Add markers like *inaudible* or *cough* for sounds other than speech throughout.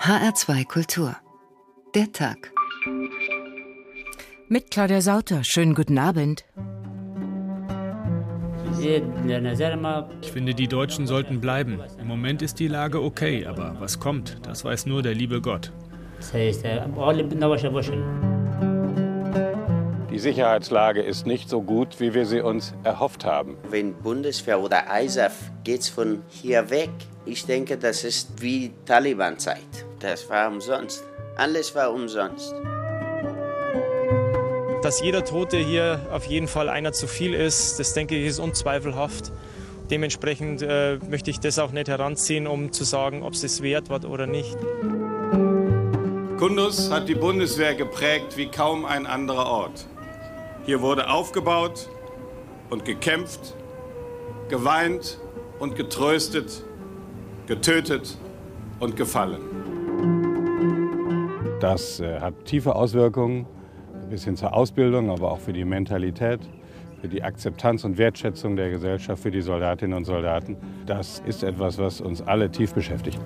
HR2 Kultur. Der Tag. Mit Claudia Sauter. Schönen guten Abend. Ich finde, die Deutschen sollten bleiben. Im Moment ist die Lage okay, aber was kommt, das weiß nur der liebe Gott. Die Sicherheitslage ist nicht so gut, wie wir sie uns erhofft haben. Wenn Bundeswehr oder ISAF geht von hier weg, ich denke, das ist wie Taliban-Zeit. Das war umsonst. Alles war umsonst. Dass jeder Tote hier auf jeden Fall einer zu viel ist, das denke ich ist unzweifelhaft. Dementsprechend äh, möchte ich das auch nicht heranziehen, um zu sagen, ob es es wert war oder nicht. Kundus hat die Bundeswehr geprägt wie kaum ein anderer Ort. Hier wurde aufgebaut und gekämpft, geweint und getröstet, getötet und gefallen. Das äh, hat tiefe Auswirkungen bis hin zur Ausbildung, aber auch für die Mentalität, für die Akzeptanz und Wertschätzung der Gesellschaft, für die Soldatinnen und Soldaten. Das ist etwas, was uns alle tief beschäftigt.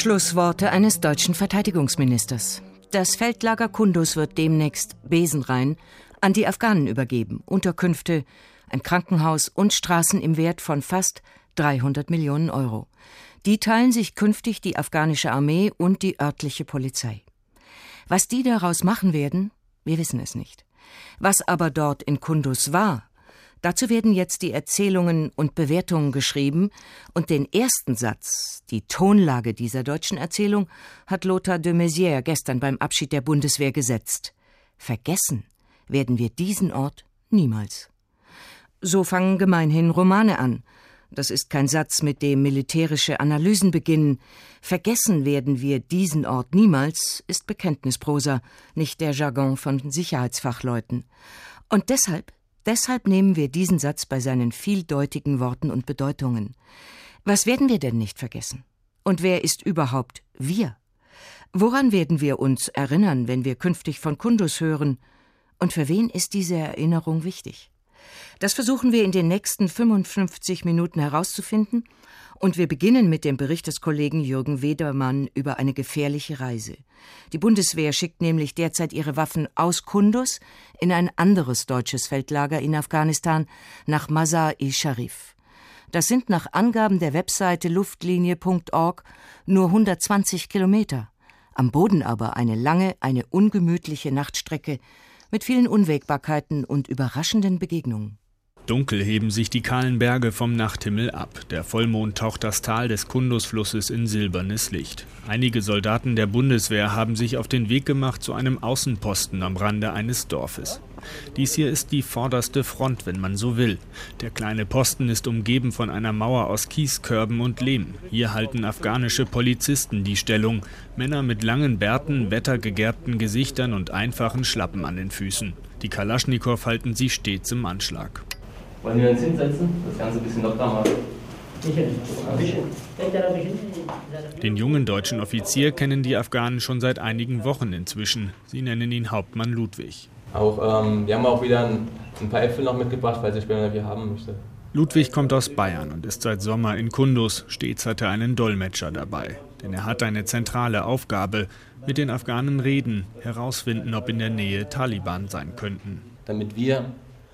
Schlussworte eines deutschen Verteidigungsministers. Das Feldlager Kundus wird demnächst besenrein an die Afghanen übergeben. Unterkünfte, ein Krankenhaus und Straßen im Wert von fast 300 Millionen Euro. Die teilen sich künftig die afghanische Armee und die örtliche Polizei. Was die daraus machen werden, wir wissen es nicht. Was aber dort in Kundus war, dazu werden jetzt die Erzählungen und Bewertungen geschrieben, und den ersten Satz, die Tonlage dieser deutschen Erzählung, hat Lothar de Maizière gestern beim Abschied der Bundeswehr gesetzt. Vergessen werden wir diesen Ort niemals. So fangen gemeinhin Romane an, das ist kein Satz, mit dem militärische Analysen beginnen. Vergessen werden wir diesen Ort niemals, ist Bekenntnisprosa, nicht der Jargon von Sicherheitsfachleuten. Und deshalb, deshalb nehmen wir diesen Satz bei seinen vieldeutigen Worten und Bedeutungen. Was werden wir denn nicht vergessen? Und wer ist überhaupt wir? Woran werden wir uns erinnern, wenn wir künftig von Kundus hören? Und für wen ist diese Erinnerung wichtig? Das versuchen wir in den nächsten 55 Minuten herauszufinden und wir beginnen mit dem Bericht des Kollegen Jürgen Wedermann über eine gefährliche Reise. Die Bundeswehr schickt nämlich derzeit ihre Waffen aus Kundus in ein anderes deutsches Feldlager in Afghanistan nach Mazar-i-Sharif. Das sind nach Angaben der Webseite luftlinie.org nur 120 Kilometer. Am Boden aber eine lange, eine ungemütliche Nachtstrecke mit vielen Unwägbarkeiten und überraschenden Begegnungen. Dunkel heben sich die kahlen Berge vom Nachthimmel ab. Der Vollmond taucht das Tal des Kundusflusses in silbernes Licht. Einige Soldaten der Bundeswehr haben sich auf den Weg gemacht zu einem Außenposten am Rande eines Dorfes. Dies hier ist die vorderste Front, wenn man so will. Der kleine Posten ist umgeben von einer Mauer aus Kieskörben und Lehm. Hier halten afghanische Polizisten die Stellung. Männer mit langen Bärten, wettergegerbten Gesichtern und einfachen Schlappen an den Füßen. Die Kalaschnikow halten sie stets im Anschlag. Wollen wir uns hinsetzen? Das Ganze ein bisschen locker machen. Den jungen deutschen Offizier kennen die Afghanen schon seit einigen Wochen inzwischen. Sie nennen ihn Hauptmann Ludwig. Auch, ähm, wir haben auch wieder ein, ein paar Äpfel noch mitgebracht, falls ihr später hier haben möchte. Ludwig kommt aus Bayern und ist seit Sommer in Kundus. Stets hat er einen Dolmetscher dabei. Denn er hat eine zentrale Aufgabe. Mit den Afghanen reden, herausfinden, ob in der Nähe Taliban sein könnten. Damit wir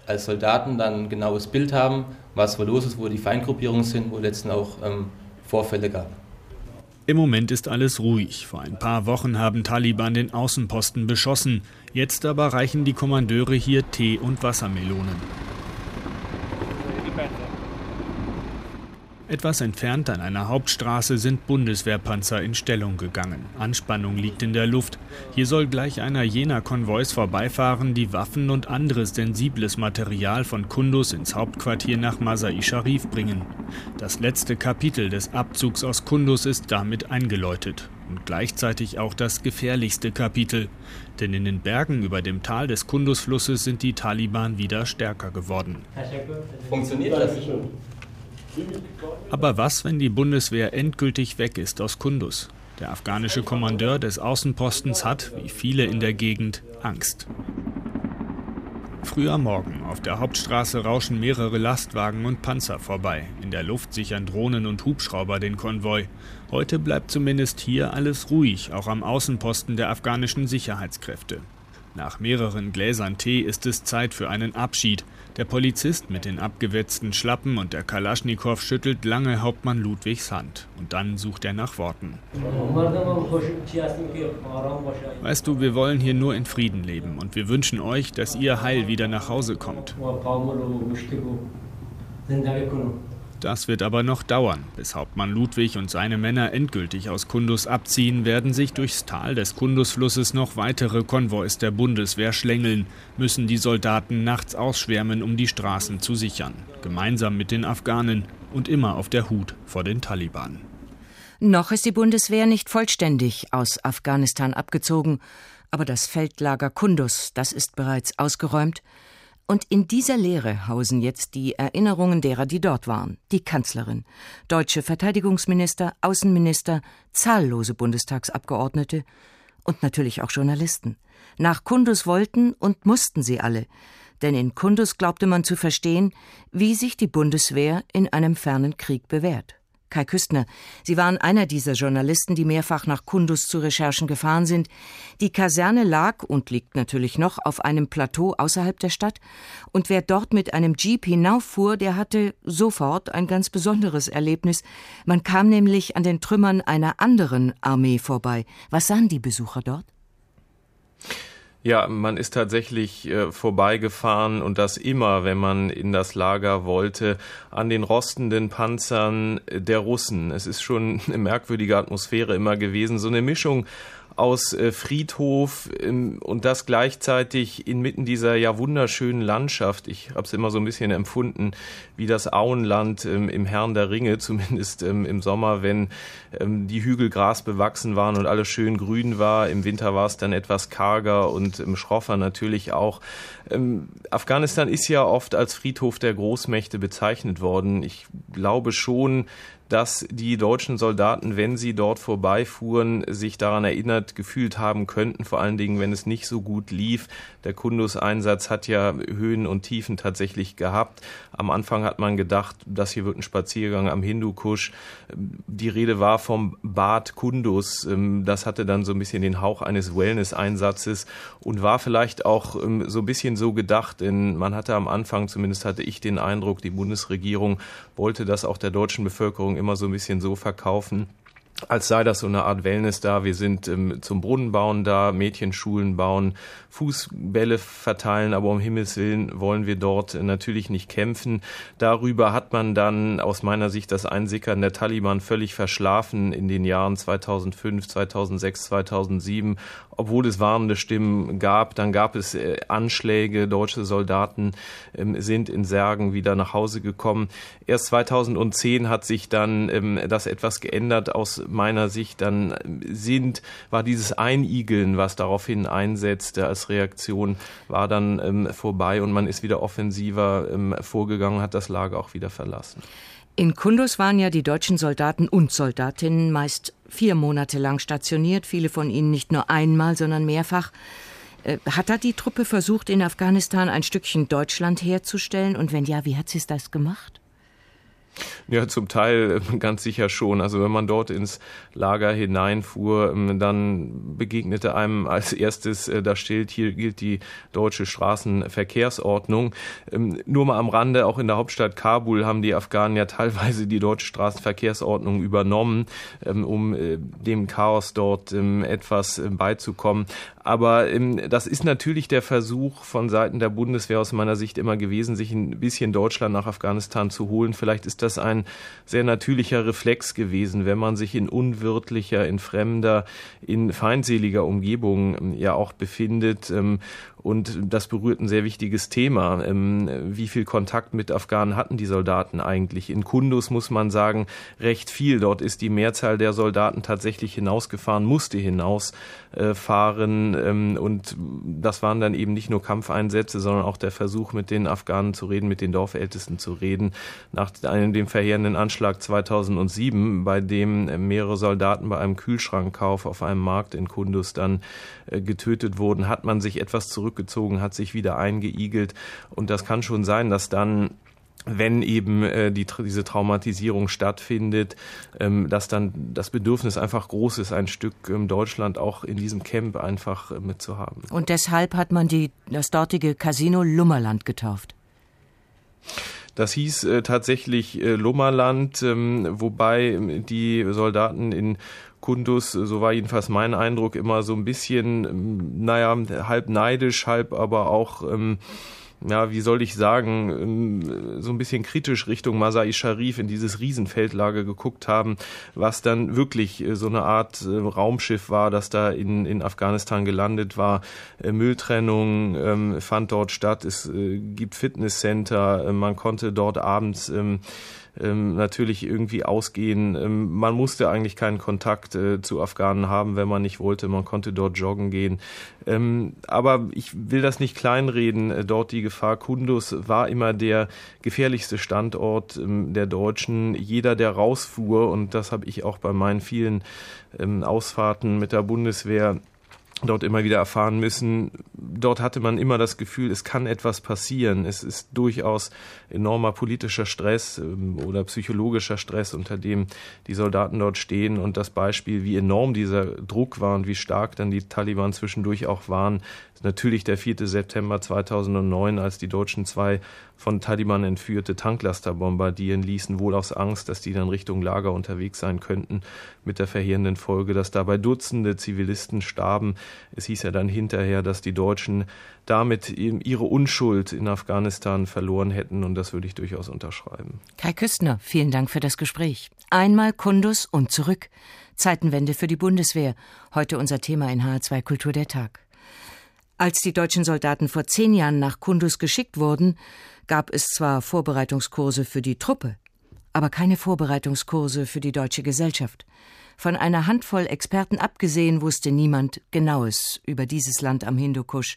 als Soldaten dann ein genaues Bild haben, was wo los ist, wo die Feindgruppierungen sind, wo letzten auch ähm, Vorfälle gab. Im Moment ist alles ruhig. Vor ein paar Wochen haben Taliban den Außenposten beschossen. Jetzt aber reichen die Kommandeure hier Tee und Wassermelonen. Etwas entfernt an einer Hauptstraße sind Bundeswehrpanzer in Stellung gegangen. Anspannung liegt in der Luft. Hier soll gleich einer jener Konvois vorbeifahren, die Waffen und anderes sensibles Material von Kundus ins Hauptquartier nach Masai Sharif bringen. Das letzte Kapitel des Abzugs aus Kundus ist damit eingeläutet. Und gleichzeitig auch das gefährlichste Kapitel. Denn in den Bergen über dem Tal des Kundusflusses sind die Taliban wieder stärker geworden. Funktioniert das? Aber was, wenn die Bundeswehr endgültig weg ist aus Kundus? Der afghanische Kommandeur des Außenpostens hat, wie viele in der Gegend, Angst. früher Morgen. Auf der Hauptstraße rauschen mehrere Lastwagen und Panzer vorbei. In der Luft sichern Drohnen und Hubschrauber den Konvoi. Heute bleibt zumindest hier alles ruhig, auch am Außenposten der afghanischen Sicherheitskräfte. Nach mehreren Gläsern Tee ist es Zeit für einen Abschied. Der Polizist mit den abgewetzten Schlappen und der Kalaschnikow schüttelt lange Hauptmann Ludwigs Hand. Und dann sucht er nach Worten. Weißt du, wir wollen hier nur in Frieden leben und wir wünschen euch, dass ihr heil wieder nach Hause kommt. Das wird aber noch dauern. Bis Hauptmann Ludwig und seine Männer endgültig aus Kundus abziehen, werden sich durchs Tal des Kundusflusses noch weitere Konvois der Bundeswehr schlängeln, müssen die Soldaten nachts ausschwärmen, um die Straßen zu sichern. Gemeinsam mit den Afghanen und immer auf der Hut vor den Taliban. Noch ist die Bundeswehr nicht vollständig aus Afghanistan abgezogen, aber das Feldlager Kundus, das ist bereits ausgeräumt, und in dieser Leere hausen jetzt die Erinnerungen derer, die dort waren. Die Kanzlerin, deutsche Verteidigungsminister, Außenminister, zahllose Bundestagsabgeordnete und natürlich auch Journalisten. Nach Kundus wollten und mussten sie alle. Denn in Kundus glaubte man zu verstehen, wie sich die Bundeswehr in einem fernen Krieg bewährt. Kai Küstner. Sie waren einer dieser Journalisten, die mehrfach nach Kundus zu Recherchen gefahren sind. Die Kaserne lag und liegt natürlich noch auf einem Plateau außerhalb der Stadt. Und wer dort mit einem Jeep hinauffuhr, der hatte sofort ein ganz besonderes Erlebnis. Man kam nämlich an den Trümmern einer anderen Armee vorbei. Was sahen die Besucher dort? Ja, man ist tatsächlich äh, vorbeigefahren und das immer, wenn man in das Lager wollte, an den rostenden Panzern der Russen. Es ist schon *laughs* eine merkwürdige Atmosphäre immer gewesen, so eine Mischung aus äh, Friedhof ähm, und das gleichzeitig inmitten dieser ja wunderschönen Landschaft. Ich habe es immer so ein bisschen empfunden wie das Auenland ähm, im Herrn der Ringe, *laughs* zumindest ähm, im Sommer, wenn die Hügel Gras bewachsen waren und alles schön grün war. Im Winter war es dann etwas karger und schroffer natürlich auch. Afghanistan ist ja oft als Friedhof der Großmächte bezeichnet worden. Ich glaube schon, dass die deutschen Soldaten, wenn sie dort vorbeifuhren, sich daran erinnert gefühlt haben könnten, vor allen Dingen, wenn es nicht so gut lief. Der Kundus-Einsatz hat ja Höhen und Tiefen tatsächlich gehabt. Am Anfang hat man gedacht, das hier wird ein Spaziergang am Hindukusch. Die Rede war vom Bad Kundus. Das hatte dann so ein bisschen den Hauch eines Wellness-Einsatzes und war vielleicht auch ähm, so ein bisschen so gedacht, denn man hatte am Anfang, zumindest hatte ich den Eindruck, die Bundesregierung wollte das auch der deutschen Bevölkerung immer so ein bisschen so verkaufen, als sei das so eine Art Wellness da. Wir sind ähm, zum Brunnenbauen da, Mädchenschulen bauen, Fußbälle verteilen, aber um Himmels Willen wollen wir dort natürlich nicht kämpfen. Darüber hat man dann aus meiner Sicht das Einsickern der Taliban völlig verschlafen in den Jahren 2005, 2006, 2007. Obwohl es warnende Stimmen gab, dann gab es äh, Anschläge, deutsche Soldaten ähm, sind in Särgen wieder nach Hause gekommen. Erst 2010 hat sich dann ähm, das etwas geändert aus meiner Sicht. Dann sind, war dieses Einigeln, was daraufhin einsetzte als Reaktion war dann ähm, vorbei und man ist wieder offensiver ähm, vorgegangen, hat das Lager auch wieder verlassen. In Kundus waren ja die deutschen Soldaten und Soldatinnen meist vier Monate lang stationiert, viele von ihnen nicht nur einmal, sondern mehrfach. Äh, hat da die Truppe versucht, in Afghanistan ein Stückchen Deutschland herzustellen? Und wenn ja, wie hat sie das gemacht? Ja, zum Teil äh, ganz sicher schon. Also wenn man dort ins Lager hineinfuhr, ähm, dann begegnete einem als erstes äh, das Schild, hier gilt die deutsche Straßenverkehrsordnung. Ähm, nur mal am Rande, auch in der Hauptstadt Kabul haben die Afghanen ja teilweise die deutsche Straßenverkehrsordnung übernommen, ähm, um äh, dem Chaos dort etwas beizukommen. Aber das ist natürlich der Versuch von Seiten der Bundeswehr aus meiner Sicht immer gewesen, sich ein bisschen Deutschland nach Afghanistan zu holen. Vielleicht ist das ein sehr natürlicher Reflex gewesen, wenn man sich in unwirtlicher, in fremder, in feindseliger Umgebung ähm, ja auch befindet. Ähm, und das berührt ein sehr wichtiges Thema. Ähm, wie viel Kontakt mit Afghanen hatten die Soldaten eigentlich? In Kundus muss man sagen, recht viel. Dort ist die Mehrzahl der Soldaten tatsächlich hinausgefahren, musste hinausfahren. Ähm, und das waren dann eben nicht nur Kampfeinsätze, sondern auch der Versuch, mit den Afghanen zu reden, mit den Dorfältesten zu reden. Nach einem, dem verheerenden Anschlag 2007, bei dem mehrere Soldaten bei einem Kühlschrankkauf auf einem Markt in Kundus dann äh, getötet wurden, hat man sich etwas zurück zurückgezogen, hat sich wieder eingeigelt. Und das kann schon sein, dass dann wenn eben äh, die, diese Traumatisierung stattfindet, ähm, dass dann das Bedürfnis einfach groß ist, ein Stück ähm, Deutschland auch in diesem Camp einfach äh, mitzuhaben. Und deshalb hat man die, das dortige Casino Lummerland getauft. Das hieß äh, tatsächlich äh, Lummerland, ähm, wobei die Soldaten in Kundus, so war jedenfalls mein Eindruck, immer so ein bisschen, ähm, naja, halb neidisch, halb aber auch ähm, ja, wie soll ich sagen, ähm, so ein bisschen kritisch Richtung Masai Sharif in dieses Riesenfeldlager geguckt haben, was dann wirklich äh, so eine Art äh, Raumschiff war, das da in, in Afghanistan gelandet war. Äh, Mülltrennung ähm, fand dort statt, es gibt Fitnesscenter, man konnte dort abends ähm, natürlich irgendwie ausgehen. Ähm, man musste eigentlich keinen Kontakt äh, zu Afghanen haben, wenn man nicht wollte. Man konnte dort joggen gehen. Ähm, aber ich will das nicht kleinreden. Äh, dort die Gefahr Kundus war immer der gefährlichste Standort ähm, der Deutschen. Jeder, der rausfuhr, und das habe ich auch bei meinen vielen ähm, Ausfahrten mit der Bundeswehr dort immer wieder erfahren müssen. Dort hatte man immer das Gefühl, es kann etwas passieren. Es ist durchaus enormer politischer Stress ähm, oder psychologischer Stress, unter dem die Soldaten dort stehen. Und das Beispiel, wie enorm dieser Druck war und wie stark dann die Taliban zwischendurch auch waren, ist natürlich der 4. September 2009, als die Deutschen zwei von Taliban entführte Tanklaster bombardieren ließen, wohl aus Angst, dass die dann Richtung Lager unterwegs sein könnten, mit der verheerenden Folge, dass dabei Dutzende Zivilisten starben. Es hieß ja dann hinterher, dass die Deutschen damit ihre Unschuld in Afghanistan verloren hätten und das würde ich durchaus unterschreiben. Kai Küstner, vielen Dank für das Gespräch. Einmal Kundus und zurück. Zeitenwende für die Bundeswehr. Heute unser Thema in H2 Kultur der Tag. Als die deutschen Soldaten vor zehn Jahren nach Kundus geschickt wurden, gab es zwar Vorbereitungskurse für die Truppe, aber keine Vorbereitungskurse für die deutsche Gesellschaft. Von einer Handvoll Experten abgesehen wusste niemand Genaues über dieses Land am Hindukusch.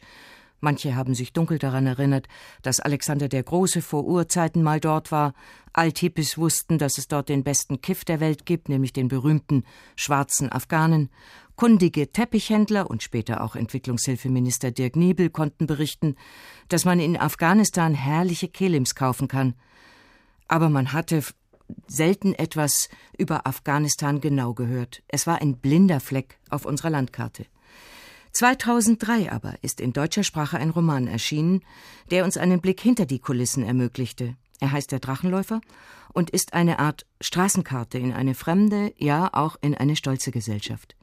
Manche haben sich dunkel daran erinnert, dass Alexander der Große vor Urzeiten mal dort war. Althippis wussten, dass es dort den besten Kiff der Welt gibt, nämlich den berühmten schwarzen Afghanen. Kundige Teppichhändler und später auch Entwicklungshilfeminister Dirk Niebel konnten berichten, dass man in Afghanistan herrliche Kelims kaufen kann. Aber man hatte selten etwas über Afghanistan genau gehört. Es war ein blinder Fleck auf unserer Landkarte. 2003 aber ist in deutscher Sprache ein Roman erschienen, der uns einen Blick hinter die Kulissen ermöglichte. Er heißt Der Drachenläufer und ist eine Art Straßenkarte in eine fremde, ja auch in eine stolze Gesellschaft.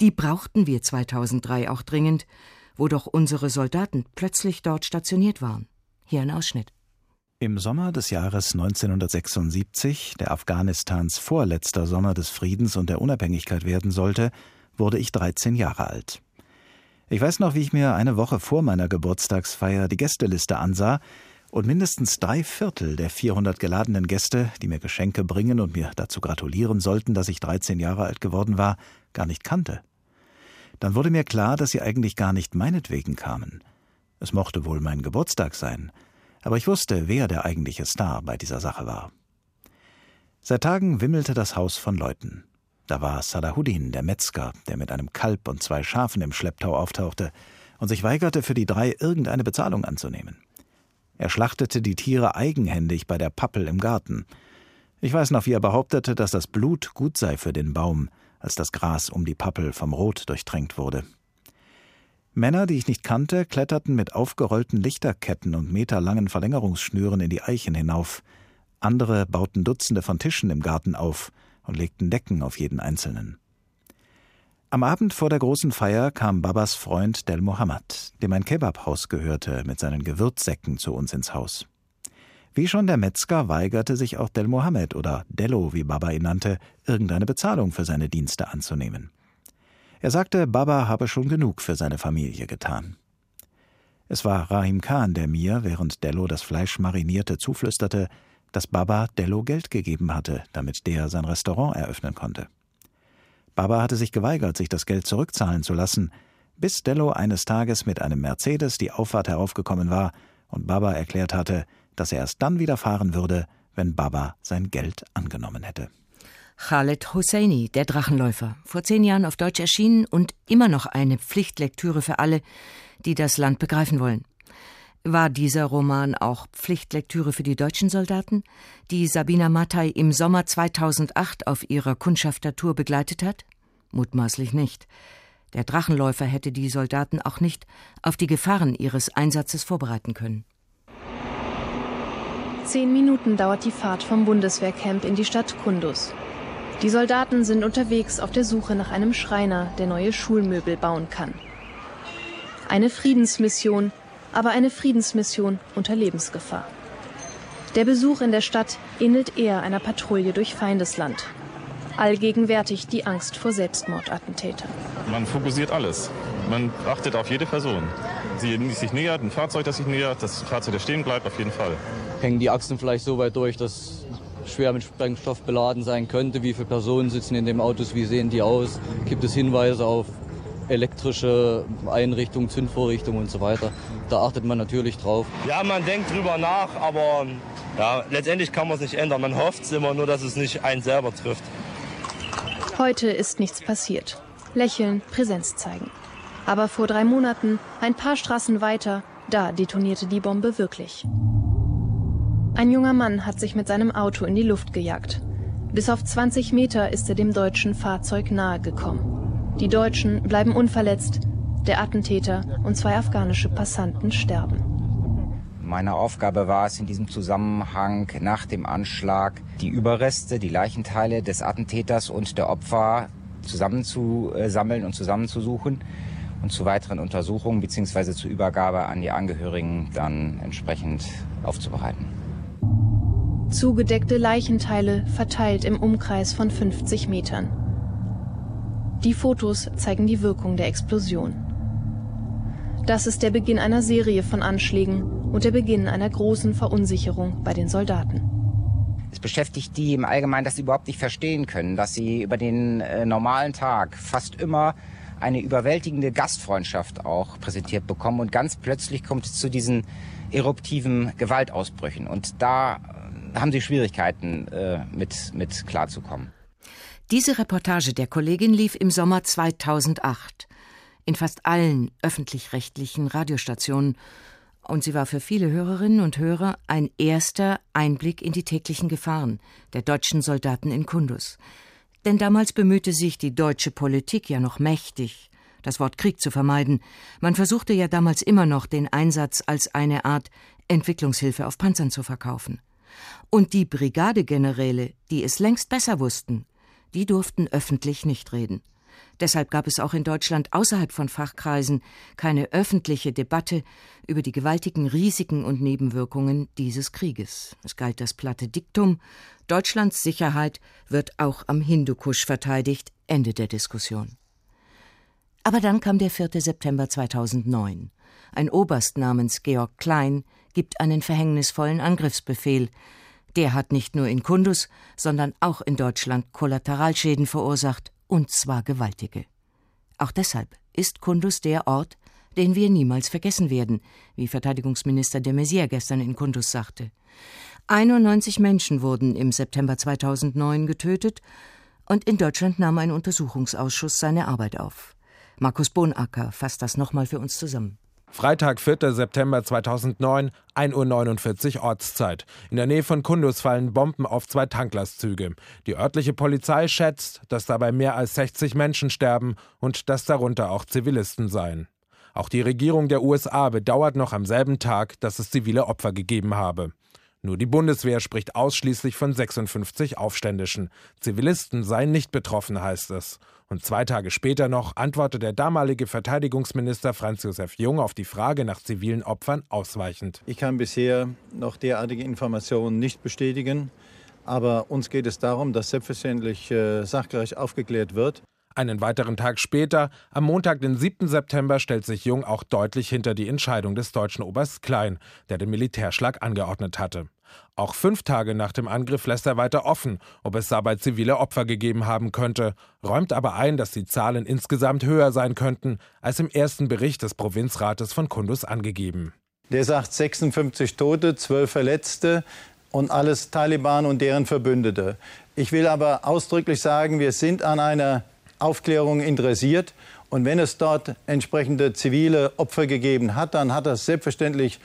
Die brauchten wir 2003 auch dringend, wo doch unsere Soldaten plötzlich dort stationiert waren. Hier ein Ausschnitt. Im Sommer des Jahres 1976, der Afghanistans vorletzter Sommer des Friedens und der Unabhängigkeit werden sollte, wurde ich 13 Jahre alt. Ich weiß noch, wie ich mir eine Woche vor meiner Geburtstagsfeier die Gästeliste ansah und mindestens drei Viertel der 400 geladenen Gäste, die mir Geschenke bringen und mir dazu gratulieren sollten, dass ich 13 Jahre alt geworden war, gar nicht kannte dann wurde mir klar, dass sie eigentlich gar nicht meinetwegen kamen. Es mochte wohl mein Geburtstag sein, aber ich wusste, wer der eigentliche Star bei dieser Sache war. Seit Tagen wimmelte das Haus von Leuten. Da war Salahuddin, der Metzger, der mit einem Kalb und zwei Schafen im Schlepptau auftauchte und sich weigerte, für die drei irgendeine Bezahlung anzunehmen. Er schlachtete die Tiere eigenhändig bei der Pappel im Garten. Ich weiß noch, wie er behauptete, dass das Blut gut sei für den Baum, als das Gras um die Pappel vom Rot durchtränkt wurde. Männer, die ich nicht kannte, kletterten mit aufgerollten Lichterketten und meterlangen Verlängerungsschnüren in die Eichen hinauf. Andere bauten Dutzende von Tischen im Garten auf und legten Decken auf jeden einzelnen. Am Abend vor der großen Feier kam Babas Freund Del Mohammed, dem ein Kebabhaus gehörte, mit seinen Gewürzsäcken zu uns ins Haus. Wie schon der Metzger weigerte sich auch Del Mohammed oder Dello, wie Baba ihn nannte, irgendeine Bezahlung für seine Dienste anzunehmen. Er sagte, Baba habe schon genug für seine Familie getan. Es war Rahim Khan, der mir, während Dello das Fleisch marinierte, zuflüsterte, dass Baba Dello Geld gegeben hatte, damit der sein Restaurant eröffnen konnte. Baba hatte sich geweigert, sich das Geld zurückzahlen zu lassen, bis Dello eines Tages mit einem Mercedes die Auffahrt heraufgekommen war und Baba erklärt hatte, dass er erst dann wieder fahren würde, wenn Baba sein Geld angenommen hätte. Khaled Hosseini, der Drachenläufer, vor zehn Jahren auf Deutsch erschienen und immer noch eine Pflichtlektüre für alle, die das Land begreifen wollen. War dieser Roman auch Pflichtlektüre für die deutschen Soldaten, die Sabina Mattei im Sommer 2008 auf ihrer Kundschaftertour begleitet hat? Mutmaßlich nicht. Der Drachenläufer hätte die Soldaten auch nicht auf die Gefahren ihres Einsatzes vorbereiten können. Zehn Minuten dauert die Fahrt vom Bundeswehrcamp in die Stadt Kundus. Die Soldaten sind unterwegs auf der Suche nach einem Schreiner, der neue Schulmöbel bauen kann. Eine Friedensmission, aber eine Friedensmission unter Lebensgefahr. Der Besuch in der Stadt ähnelt eher einer Patrouille durch Feindesland. Allgegenwärtig die Angst vor Selbstmordattentätern. Man fokussiert alles. Man achtet auf jede Person. Sie sich nähert, ein Fahrzeug, das sich nähert, das Fahrzeug, das stehen bleibt, auf jeden Fall. Hängen die Achsen vielleicht so weit durch, dass schwer mit Sprengstoff beladen sein könnte? Wie viele Personen sitzen in dem Autos? Wie sehen die aus? Gibt es Hinweise auf elektrische Einrichtungen, Zündvorrichtungen und so weiter? Da achtet man natürlich drauf. Ja, man denkt drüber nach, aber ja, letztendlich kann man es nicht ändern. Man hofft immer nur, dass es nicht einen selber trifft. Heute ist nichts passiert. Lächeln, Präsenz zeigen. Aber vor drei Monaten, ein paar Straßen weiter, da detonierte die Bombe wirklich. Ein junger Mann hat sich mit seinem Auto in die Luft gejagt. Bis auf 20 Meter ist er dem deutschen Fahrzeug nahe gekommen. Die Deutschen bleiben unverletzt, der Attentäter und zwei afghanische Passanten sterben. Meine Aufgabe war es in diesem Zusammenhang nach dem Anschlag, die Überreste, die Leichenteile des Attentäters und der Opfer zusammenzusammeln und zusammenzusuchen und zu weiteren Untersuchungen bzw. zur Übergabe an die Angehörigen dann entsprechend aufzubereiten. Zugedeckte Leichenteile verteilt im Umkreis von 50 Metern. Die Fotos zeigen die Wirkung der Explosion. Das ist der Beginn einer Serie von Anschlägen und der Beginn einer großen Verunsicherung bei den Soldaten. Es beschäftigt die im Allgemeinen, dass sie überhaupt nicht verstehen können, dass sie über den äh, normalen Tag fast immer eine überwältigende Gastfreundschaft auch präsentiert bekommen und ganz plötzlich kommt es zu diesen eruptiven Gewaltausbrüchen und da äh, haben sie Schwierigkeiten äh, mit, mit klarzukommen. Diese Reportage der Kollegin lief im Sommer 2008 in fast allen öffentlich-rechtlichen Radiostationen und sie war für viele Hörerinnen und Hörer ein erster Einblick in die täglichen Gefahren der deutschen Soldaten in Kundus. Denn damals bemühte sich die deutsche Politik ja noch mächtig, das Wort Krieg zu vermeiden. Man versuchte ja damals immer noch, den Einsatz als eine Art Entwicklungshilfe auf Panzern zu verkaufen. Und die Brigadegeneräle, die es längst besser wussten, die durften öffentlich nicht reden. Deshalb gab es auch in Deutschland außerhalb von Fachkreisen keine öffentliche Debatte über die gewaltigen Risiken und Nebenwirkungen dieses Krieges. Es galt das platte Diktum Deutschlands Sicherheit wird auch am Hindukusch verteidigt. Ende der Diskussion. Aber dann kam der 4. September 2009. Ein Oberst namens Georg Klein gibt einen verhängnisvollen Angriffsbefehl. Der hat nicht nur in Kundus, sondern auch in Deutschland Kollateralschäden verursacht und zwar gewaltige. Auch deshalb ist Kundus der Ort, den wir niemals vergessen werden, wie Verteidigungsminister de Maizière gestern in Kundus sagte. 91 Menschen wurden im September 2009 getötet und in Deutschland nahm ein Untersuchungsausschuss seine Arbeit auf. Markus Bohnacker fasst das nochmal für uns zusammen. Freitag, 4. September 2009, 1.49 Uhr Ortszeit. In der Nähe von Kundus fallen Bomben auf zwei Tanklastzüge. Die örtliche Polizei schätzt, dass dabei mehr als 60 Menschen sterben und dass darunter auch Zivilisten seien. Auch die Regierung der USA bedauert noch am selben Tag, dass es zivile Opfer gegeben habe. Nur die Bundeswehr spricht ausschließlich von 56 Aufständischen. Zivilisten seien nicht betroffen, heißt es. Und zwei Tage später noch antwortet der damalige Verteidigungsminister Franz Josef Jung auf die Frage nach zivilen Opfern ausweichend. Ich kann bisher noch derartige Informationen nicht bestätigen. Aber uns geht es darum, dass selbstverständlich äh, sachgerecht aufgeklärt wird. Einen weiteren Tag später, am Montag, den 7. September, stellt sich Jung auch deutlich hinter die Entscheidung des deutschen Oberst Klein, der den Militärschlag angeordnet hatte. Auch fünf Tage nach dem Angriff lässt er weiter offen, ob es dabei zivile Opfer gegeben haben könnte, räumt aber ein, dass die Zahlen insgesamt höher sein könnten, als im ersten Bericht des Provinzrates von Kundus angegeben. Der sagt 56 Tote, 12 Verletzte und alles Taliban und deren Verbündete. Ich will aber ausdrücklich sagen, wir sind an einer Aufklärung interessiert Und wenn es dort entsprechende zivile Opfer gegeben hat, dann hat das selbstverständlich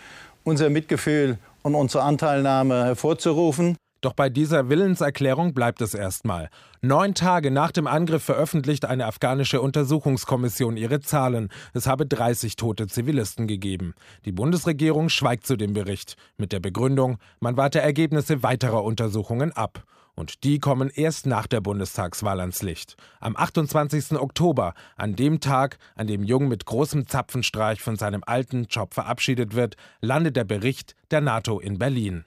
unser Mitgefühl und unsere Anteilnahme hervorzurufen. Doch bei dieser Willenserklärung bleibt es erstmal. Neun Tage nach dem Angriff veröffentlicht eine afghanische Untersuchungskommission ihre Zahlen. Es habe 30 tote Zivilisten gegeben. Die Bundesregierung schweigt zu dem Bericht mit der Begründung, man warte Ergebnisse weiterer Untersuchungen ab. Und die kommen erst nach der Bundestagswahl ans Licht. Am 28. Oktober, an dem Tag, an dem Jung mit großem Zapfenstreich von seinem alten Job verabschiedet wird, landet der Bericht der NATO in Berlin.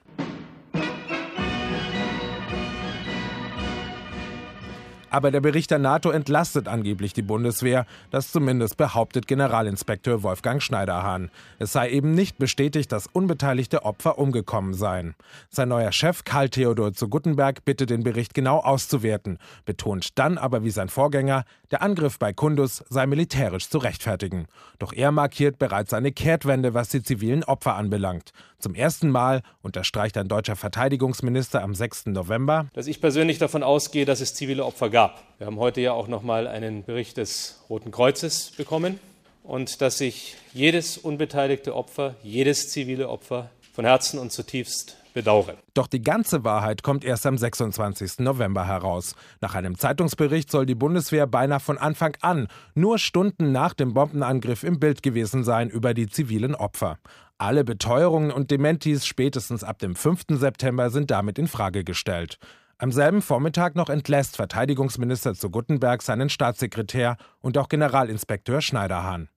Aber der Bericht der NATO entlastet angeblich die Bundeswehr. Das zumindest behauptet Generalinspekteur Wolfgang Schneiderhahn. Es sei eben nicht bestätigt, dass unbeteiligte Opfer umgekommen seien. Sein neuer Chef Karl Theodor zu Guttenberg bittet den Bericht genau auszuwerten, betont dann aber wie sein Vorgänger, der Angriff bei Kundus sei militärisch zu rechtfertigen. Doch er markiert bereits eine Kehrtwende, was die zivilen Opfer anbelangt. Zum ersten Mal unterstreicht ein deutscher Verteidigungsminister am 6. November, dass ich persönlich davon ausgehe, dass es zivile Opfer gab. Wir haben heute ja auch noch mal einen Bericht des Roten Kreuzes bekommen und dass sich jedes unbeteiligte Opfer, jedes zivile Opfer von Herzen und zutiefst bedauere. Doch die ganze Wahrheit kommt erst am 26. November heraus. Nach einem Zeitungsbericht soll die Bundeswehr beinahe von Anfang an, nur Stunden nach dem Bombenangriff im Bild gewesen sein über die zivilen Opfer. Alle Beteuerungen und Dementis spätestens ab dem 5. September sind damit in Frage gestellt. Am selben Vormittag noch entlässt Verteidigungsminister zu Guttenberg seinen Staatssekretär und auch Generalinspekteur Schneiderhahn.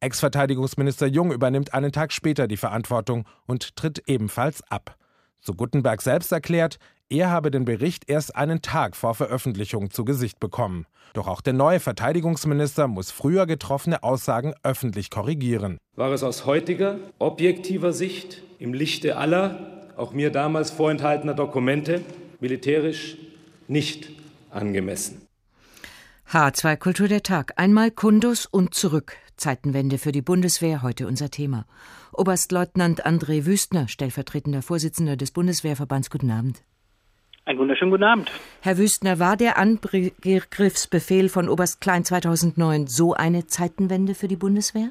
Ex-Verteidigungsminister Jung übernimmt einen Tag später die Verantwortung und tritt ebenfalls ab. Zu Guttenberg selbst erklärt, er habe den Bericht erst einen Tag vor Veröffentlichung zu Gesicht bekommen. Doch auch der neue Verteidigungsminister muss früher getroffene Aussagen öffentlich korrigieren. War es aus heutiger, objektiver Sicht, im Lichte aller, auch mir damals vorenthaltener Dokumente, militärisch nicht angemessen. H2 Kultur der Tag. Einmal Kundus und zurück. Zeitenwende für die Bundeswehr, heute unser Thema. Oberstleutnant André Wüstner, stellvertretender Vorsitzender des Bundeswehrverbands, guten Abend. Einen wunderschönen guten Abend. Herr Wüstner, war der Angriffsbefehl von Oberst Klein 2009 so eine Zeitenwende für die Bundeswehr?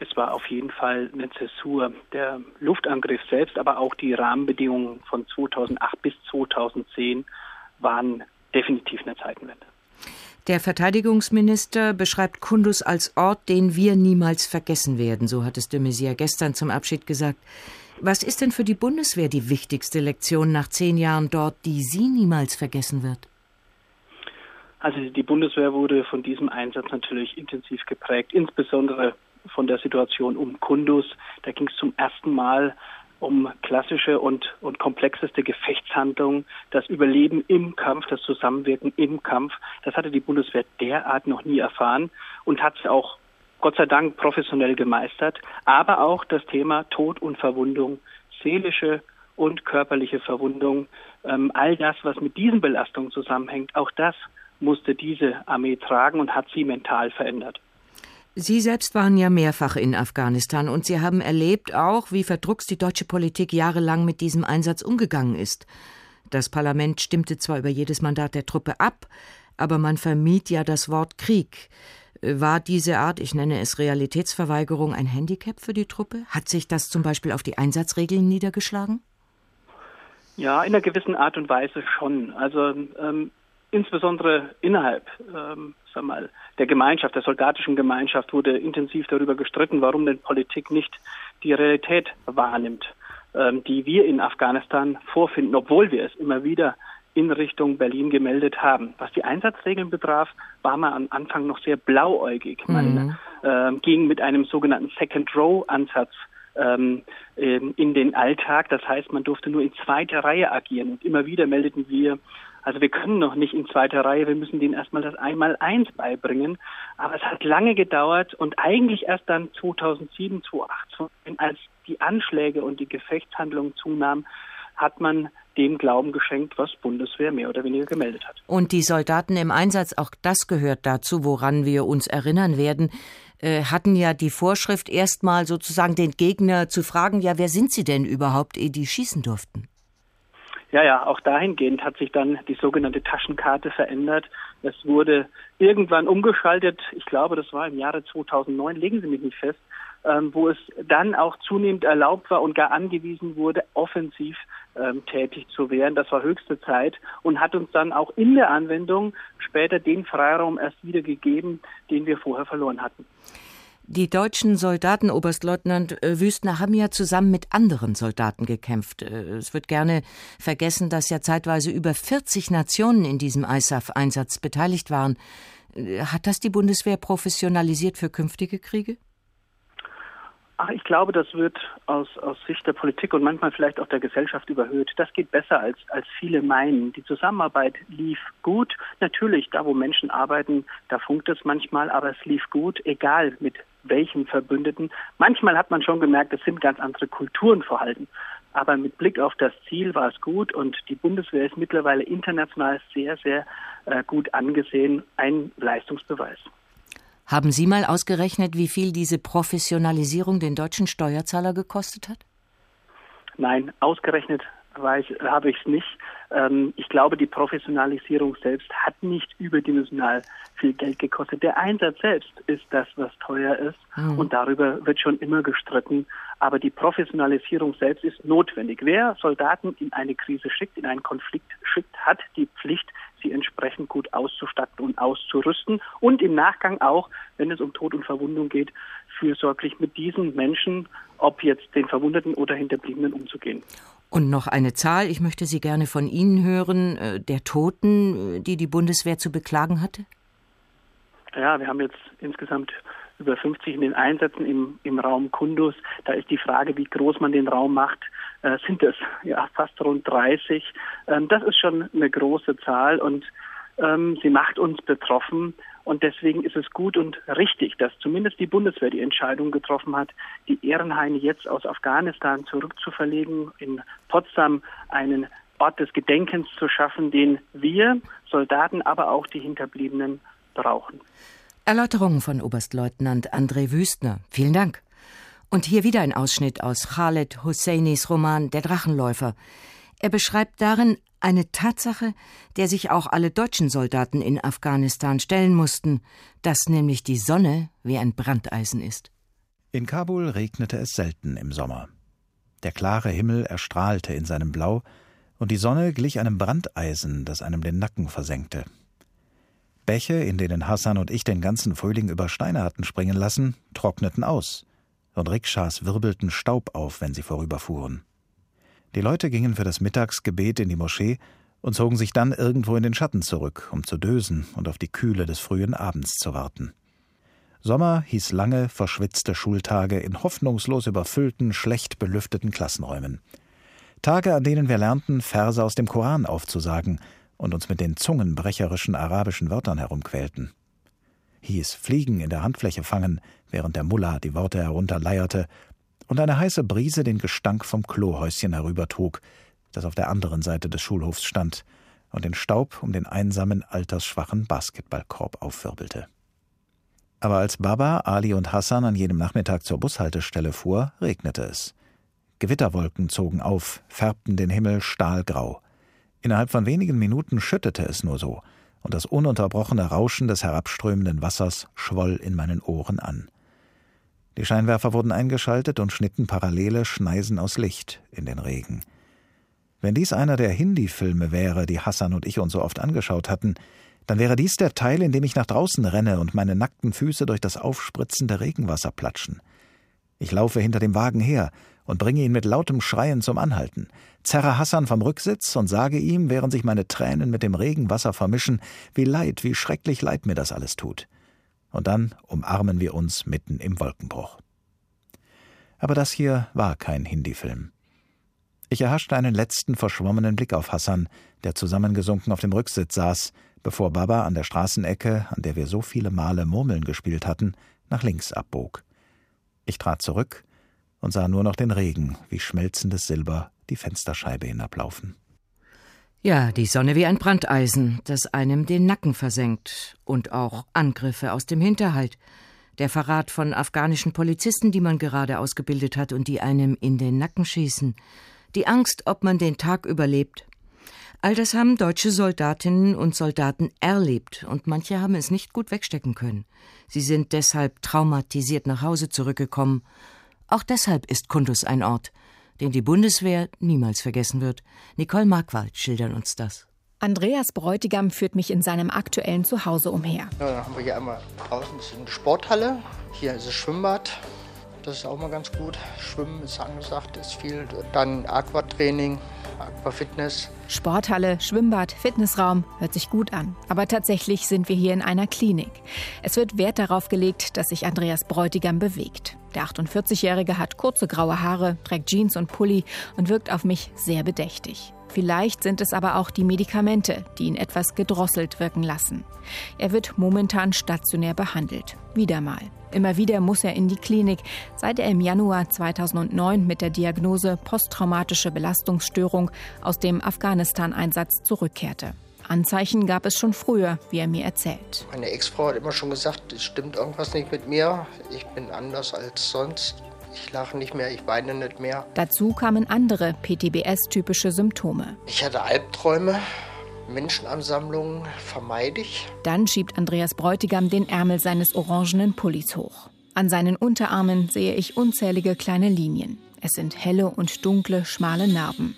Es war auf jeden Fall eine Zäsur. Der Luftangriff selbst, aber auch die Rahmenbedingungen von 2008 bis 2010 waren definitiv eine Zeitenwende. Der Verteidigungsminister beschreibt Kundus als Ort, den wir niemals vergessen werden, so hat es de Maizière gestern zum Abschied gesagt. Was ist denn für die Bundeswehr die wichtigste Lektion nach zehn Jahren dort, die sie niemals vergessen wird? Also die Bundeswehr wurde von diesem Einsatz natürlich intensiv geprägt, insbesondere von der Situation um Kundus. Da ging es zum ersten Mal um klassische und, und komplexeste Gefechtshandlungen, das Überleben im Kampf, das Zusammenwirken im Kampf. Das hatte die Bundeswehr derart noch nie erfahren und hat es auch Gott sei Dank professionell gemeistert, aber auch das Thema Tod und Verwundung, seelische und körperliche Verwundung, ähm, all das, was mit diesen Belastungen zusammenhängt, auch das musste diese Armee tragen und hat sie mental verändert. Sie selbst waren ja mehrfach in Afghanistan und Sie haben erlebt auch, wie verdruckst die deutsche Politik jahrelang mit diesem Einsatz umgegangen ist. Das Parlament stimmte zwar über jedes Mandat der Truppe ab, aber man vermied ja das Wort Krieg. War diese Art, ich nenne es Realitätsverweigerung, ein Handicap für die Truppe? Hat sich das zum Beispiel auf die Einsatzregeln niedergeschlagen? Ja, in einer gewissen Art und Weise schon. Also ähm, insbesondere innerhalb ähm, sag mal, der Gemeinschaft, der soldatischen Gemeinschaft wurde intensiv darüber gestritten, warum denn Politik nicht die Realität wahrnimmt, ähm, die wir in Afghanistan vorfinden, obwohl wir es immer wieder in Richtung Berlin gemeldet haben. Was die Einsatzregeln betraf, war man am Anfang noch sehr blauäugig. Man mhm. äh, ging mit einem sogenannten Second-Row-Ansatz ähm, in den Alltag. Das heißt, man durfte nur in zweiter Reihe agieren. Und immer wieder meldeten wir, also wir können noch nicht in zweiter Reihe, wir müssen denen erstmal das Einmal-Eins beibringen. Aber es hat lange gedauert und eigentlich erst dann 2007, 2008, als die Anschläge und die Gefechtshandlungen zunahmen, hat man dem Glauben geschenkt, was Bundeswehr mehr oder weniger gemeldet hat. Und die Soldaten im Einsatz, auch das gehört dazu, woran wir uns erinnern werden, äh, hatten ja die Vorschrift, erstmal sozusagen den Gegner zu fragen, ja, wer sind sie denn überhaupt, ehe die schießen durften? Ja, ja, auch dahingehend hat sich dann die sogenannte Taschenkarte verändert. Es wurde irgendwann umgeschaltet, ich glaube, das war im Jahre 2009, legen Sie mich nicht fest, ähm, wo es dann auch zunehmend erlaubt war und gar angewiesen wurde, offensiv ähm, tätig zu werden. Das war höchste Zeit und hat uns dann auch in der Anwendung später den Freiraum erst wieder gegeben, den wir vorher verloren hatten. Die deutschen Soldaten, Oberstleutnant äh, Wüstner, haben ja zusammen mit anderen Soldaten gekämpft. Äh, es wird gerne vergessen, dass ja zeitweise über 40 Nationen in diesem ISAF-Einsatz beteiligt waren. Äh, hat das die Bundeswehr professionalisiert für künftige Kriege? Ach, ich glaube, das wird aus, aus Sicht der Politik und manchmal vielleicht auch der Gesellschaft überhöht. Das geht besser, als, als viele meinen. Die Zusammenarbeit lief gut. Natürlich, da wo Menschen arbeiten, da funkt es manchmal, aber es lief gut, egal mit welchen Verbündeten. Manchmal hat man schon gemerkt, es sind ganz andere Kulturen vorhanden. Aber mit Blick auf das Ziel war es gut und die Bundeswehr ist mittlerweile international sehr, sehr äh, gut angesehen. Ein Leistungsbeweis. Haben Sie mal ausgerechnet, wie viel diese Professionalisierung den deutschen Steuerzahler gekostet hat? Nein, ausgerechnet habe ich es nicht. Ähm, ich glaube, die Professionalisierung selbst hat nicht überdimensional viel Geld gekostet. Der Einsatz selbst ist das, was teuer ist. Mhm. Und darüber wird schon immer gestritten. Aber die Professionalisierung selbst ist notwendig. Wer Soldaten in eine Krise schickt, in einen Konflikt schickt, hat die Pflicht, sie entsprechend gut auszustatten und auszurüsten und im Nachgang auch, wenn es um Tod und Verwundung geht, fürsorglich mit diesen Menschen, ob jetzt den Verwundeten oder Hinterbliebenen, umzugehen. Und noch eine Zahl, ich möchte sie gerne von Ihnen hören, äh, der Toten, äh, die die Bundeswehr zu beklagen hatte? Ja, wir haben jetzt insgesamt über 50 in den Einsätzen im, im Raum Kundus. Da ist die Frage, wie groß man den Raum macht, äh, sind es ja fast rund 30. Ähm, das ist schon eine große Zahl und ähm, sie macht uns betroffen. Und deswegen ist es gut und richtig, dass zumindest die Bundeswehr die Entscheidung getroffen hat, die Ehrenhaine jetzt aus Afghanistan zurückzuverlegen, in Potsdam einen Ort des Gedenkens zu schaffen, den wir Soldaten, aber auch die Hinterbliebenen brauchen. Erläuterungen von Oberstleutnant André Wüstner. Vielen Dank. Und hier wieder ein Ausschnitt aus Khaled Hosseinis Roman Der Drachenläufer. Er beschreibt darin eine Tatsache, der sich auch alle deutschen Soldaten in Afghanistan stellen mussten, dass nämlich die Sonne wie ein Brandeisen ist. In Kabul regnete es selten im Sommer. Der klare Himmel erstrahlte in seinem Blau, und die Sonne glich einem Brandeisen, das einem den Nacken versenkte. Bäche, in denen Hassan und ich den ganzen Frühling über Steine hatten springen lassen, trockneten aus, und Rikschas wirbelten Staub auf, wenn sie vorüberfuhren. Die Leute gingen für das Mittagsgebet in die Moschee und zogen sich dann irgendwo in den Schatten zurück, um zu dösen und auf die Kühle des frühen Abends zu warten. Sommer hieß lange, verschwitzte Schultage in hoffnungslos überfüllten, schlecht belüfteten Klassenräumen. Tage, an denen wir lernten, Verse aus dem Koran aufzusagen und uns mit den zungenbrecherischen arabischen Wörtern herumquälten. Hieß Fliegen in der Handfläche fangen, während der Mullah die Worte herunterleierte und eine heiße Brise den Gestank vom Klohäuschen herübertrug, das auf der anderen Seite des Schulhofs stand und den Staub um den einsamen, altersschwachen Basketballkorb aufwirbelte. Aber als Baba, Ali und Hassan an jenem Nachmittag zur Bushaltestelle fuhr, regnete es. Gewitterwolken zogen auf, färbten den Himmel stahlgrau. Innerhalb von wenigen Minuten schüttete es nur so, und das ununterbrochene Rauschen des herabströmenden Wassers schwoll in meinen Ohren an. Die Scheinwerfer wurden eingeschaltet und schnitten parallele Schneisen aus Licht in den Regen. Wenn dies einer der Hindi-Filme wäre, die Hassan und ich uns so oft angeschaut hatten, dann wäre dies der Teil, in dem ich nach draußen renne und meine nackten Füße durch das aufspritzende Regenwasser platschen. Ich laufe hinter dem Wagen her und bringe ihn mit lautem Schreien zum Anhalten, zerre Hassan vom Rücksitz und sage ihm, während sich meine Tränen mit dem Regenwasser vermischen, wie leid, wie schrecklich leid mir das alles tut. Und dann umarmen wir uns mitten im Wolkenbruch. Aber das hier war kein Hindi-Film. Ich erhaschte einen letzten verschwommenen Blick auf Hassan, der zusammengesunken auf dem Rücksitz saß, bevor Baba an der Straßenecke, an der wir so viele Male Murmeln gespielt hatten, nach links abbog. Ich trat zurück und sah nur noch den Regen wie schmelzendes Silber die Fensterscheibe hinablaufen. Ja, die Sonne wie ein Brandeisen, das einem den Nacken versenkt. Und auch Angriffe aus dem Hinterhalt. Der Verrat von afghanischen Polizisten, die man gerade ausgebildet hat und die einem in den Nacken schießen. Die Angst, ob man den Tag überlebt. All das haben deutsche Soldatinnen und Soldaten erlebt und manche haben es nicht gut wegstecken können. Sie sind deshalb traumatisiert nach Hause zurückgekommen. Auch deshalb ist Kundus ein Ort, den die Bundeswehr niemals vergessen wird. Nicole Markwald schildern uns das. Andreas Bräutigam führt mich in seinem aktuellen Zuhause umher. Ja, dann haben wir hier einmal draußen eine Sporthalle. Hier ist das Schwimmbad. Das ist auch mal ganz gut. Schwimmen ist angesagt, ist viel. Dann Aquatraining, Aquafitness. Sporthalle, Schwimmbad, Fitnessraum, hört sich gut an. Aber tatsächlich sind wir hier in einer Klinik. Es wird Wert darauf gelegt, dass sich Andreas Bräutigam bewegt. Der 48-Jährige hat kurze graue Haare, trägt Jeans und Pulli und wirkt auf mich sehr bedächtig. Vielleicht sind es aber auch die Medikamente, die ihn etwas gedrosselt wirken lassen. Er wird momentan stationär behandelt. Wieder mal. Immer wieder muss er in die Klinik, seit er im Januar 2009 mit der Diagnose posttraumatische Belastungsstörung aus dem Afghanistan-Einsatz zurückkehrte. Anzeichen gab es schon früher, wie er mir erzählt. Meine Ex-Frau hat immer schon gesagt, es stimmt irgendwas nicht mit mir. Ich bin anders als sonst. Ich lache nicht mehr, ich weine nicht mehr. Dazu kamen andere PTBS-typische Symptome. Ich hatte Albträume, Menschenansammlungen vermeide ich. Dann schiebt Andreas Bräutigam den Ärmel seines orangenen Pullis hoch. An seinen Unterarmen sehe ich unzählige kleine Linien. Es sind helle und dunkle, schmale Narben.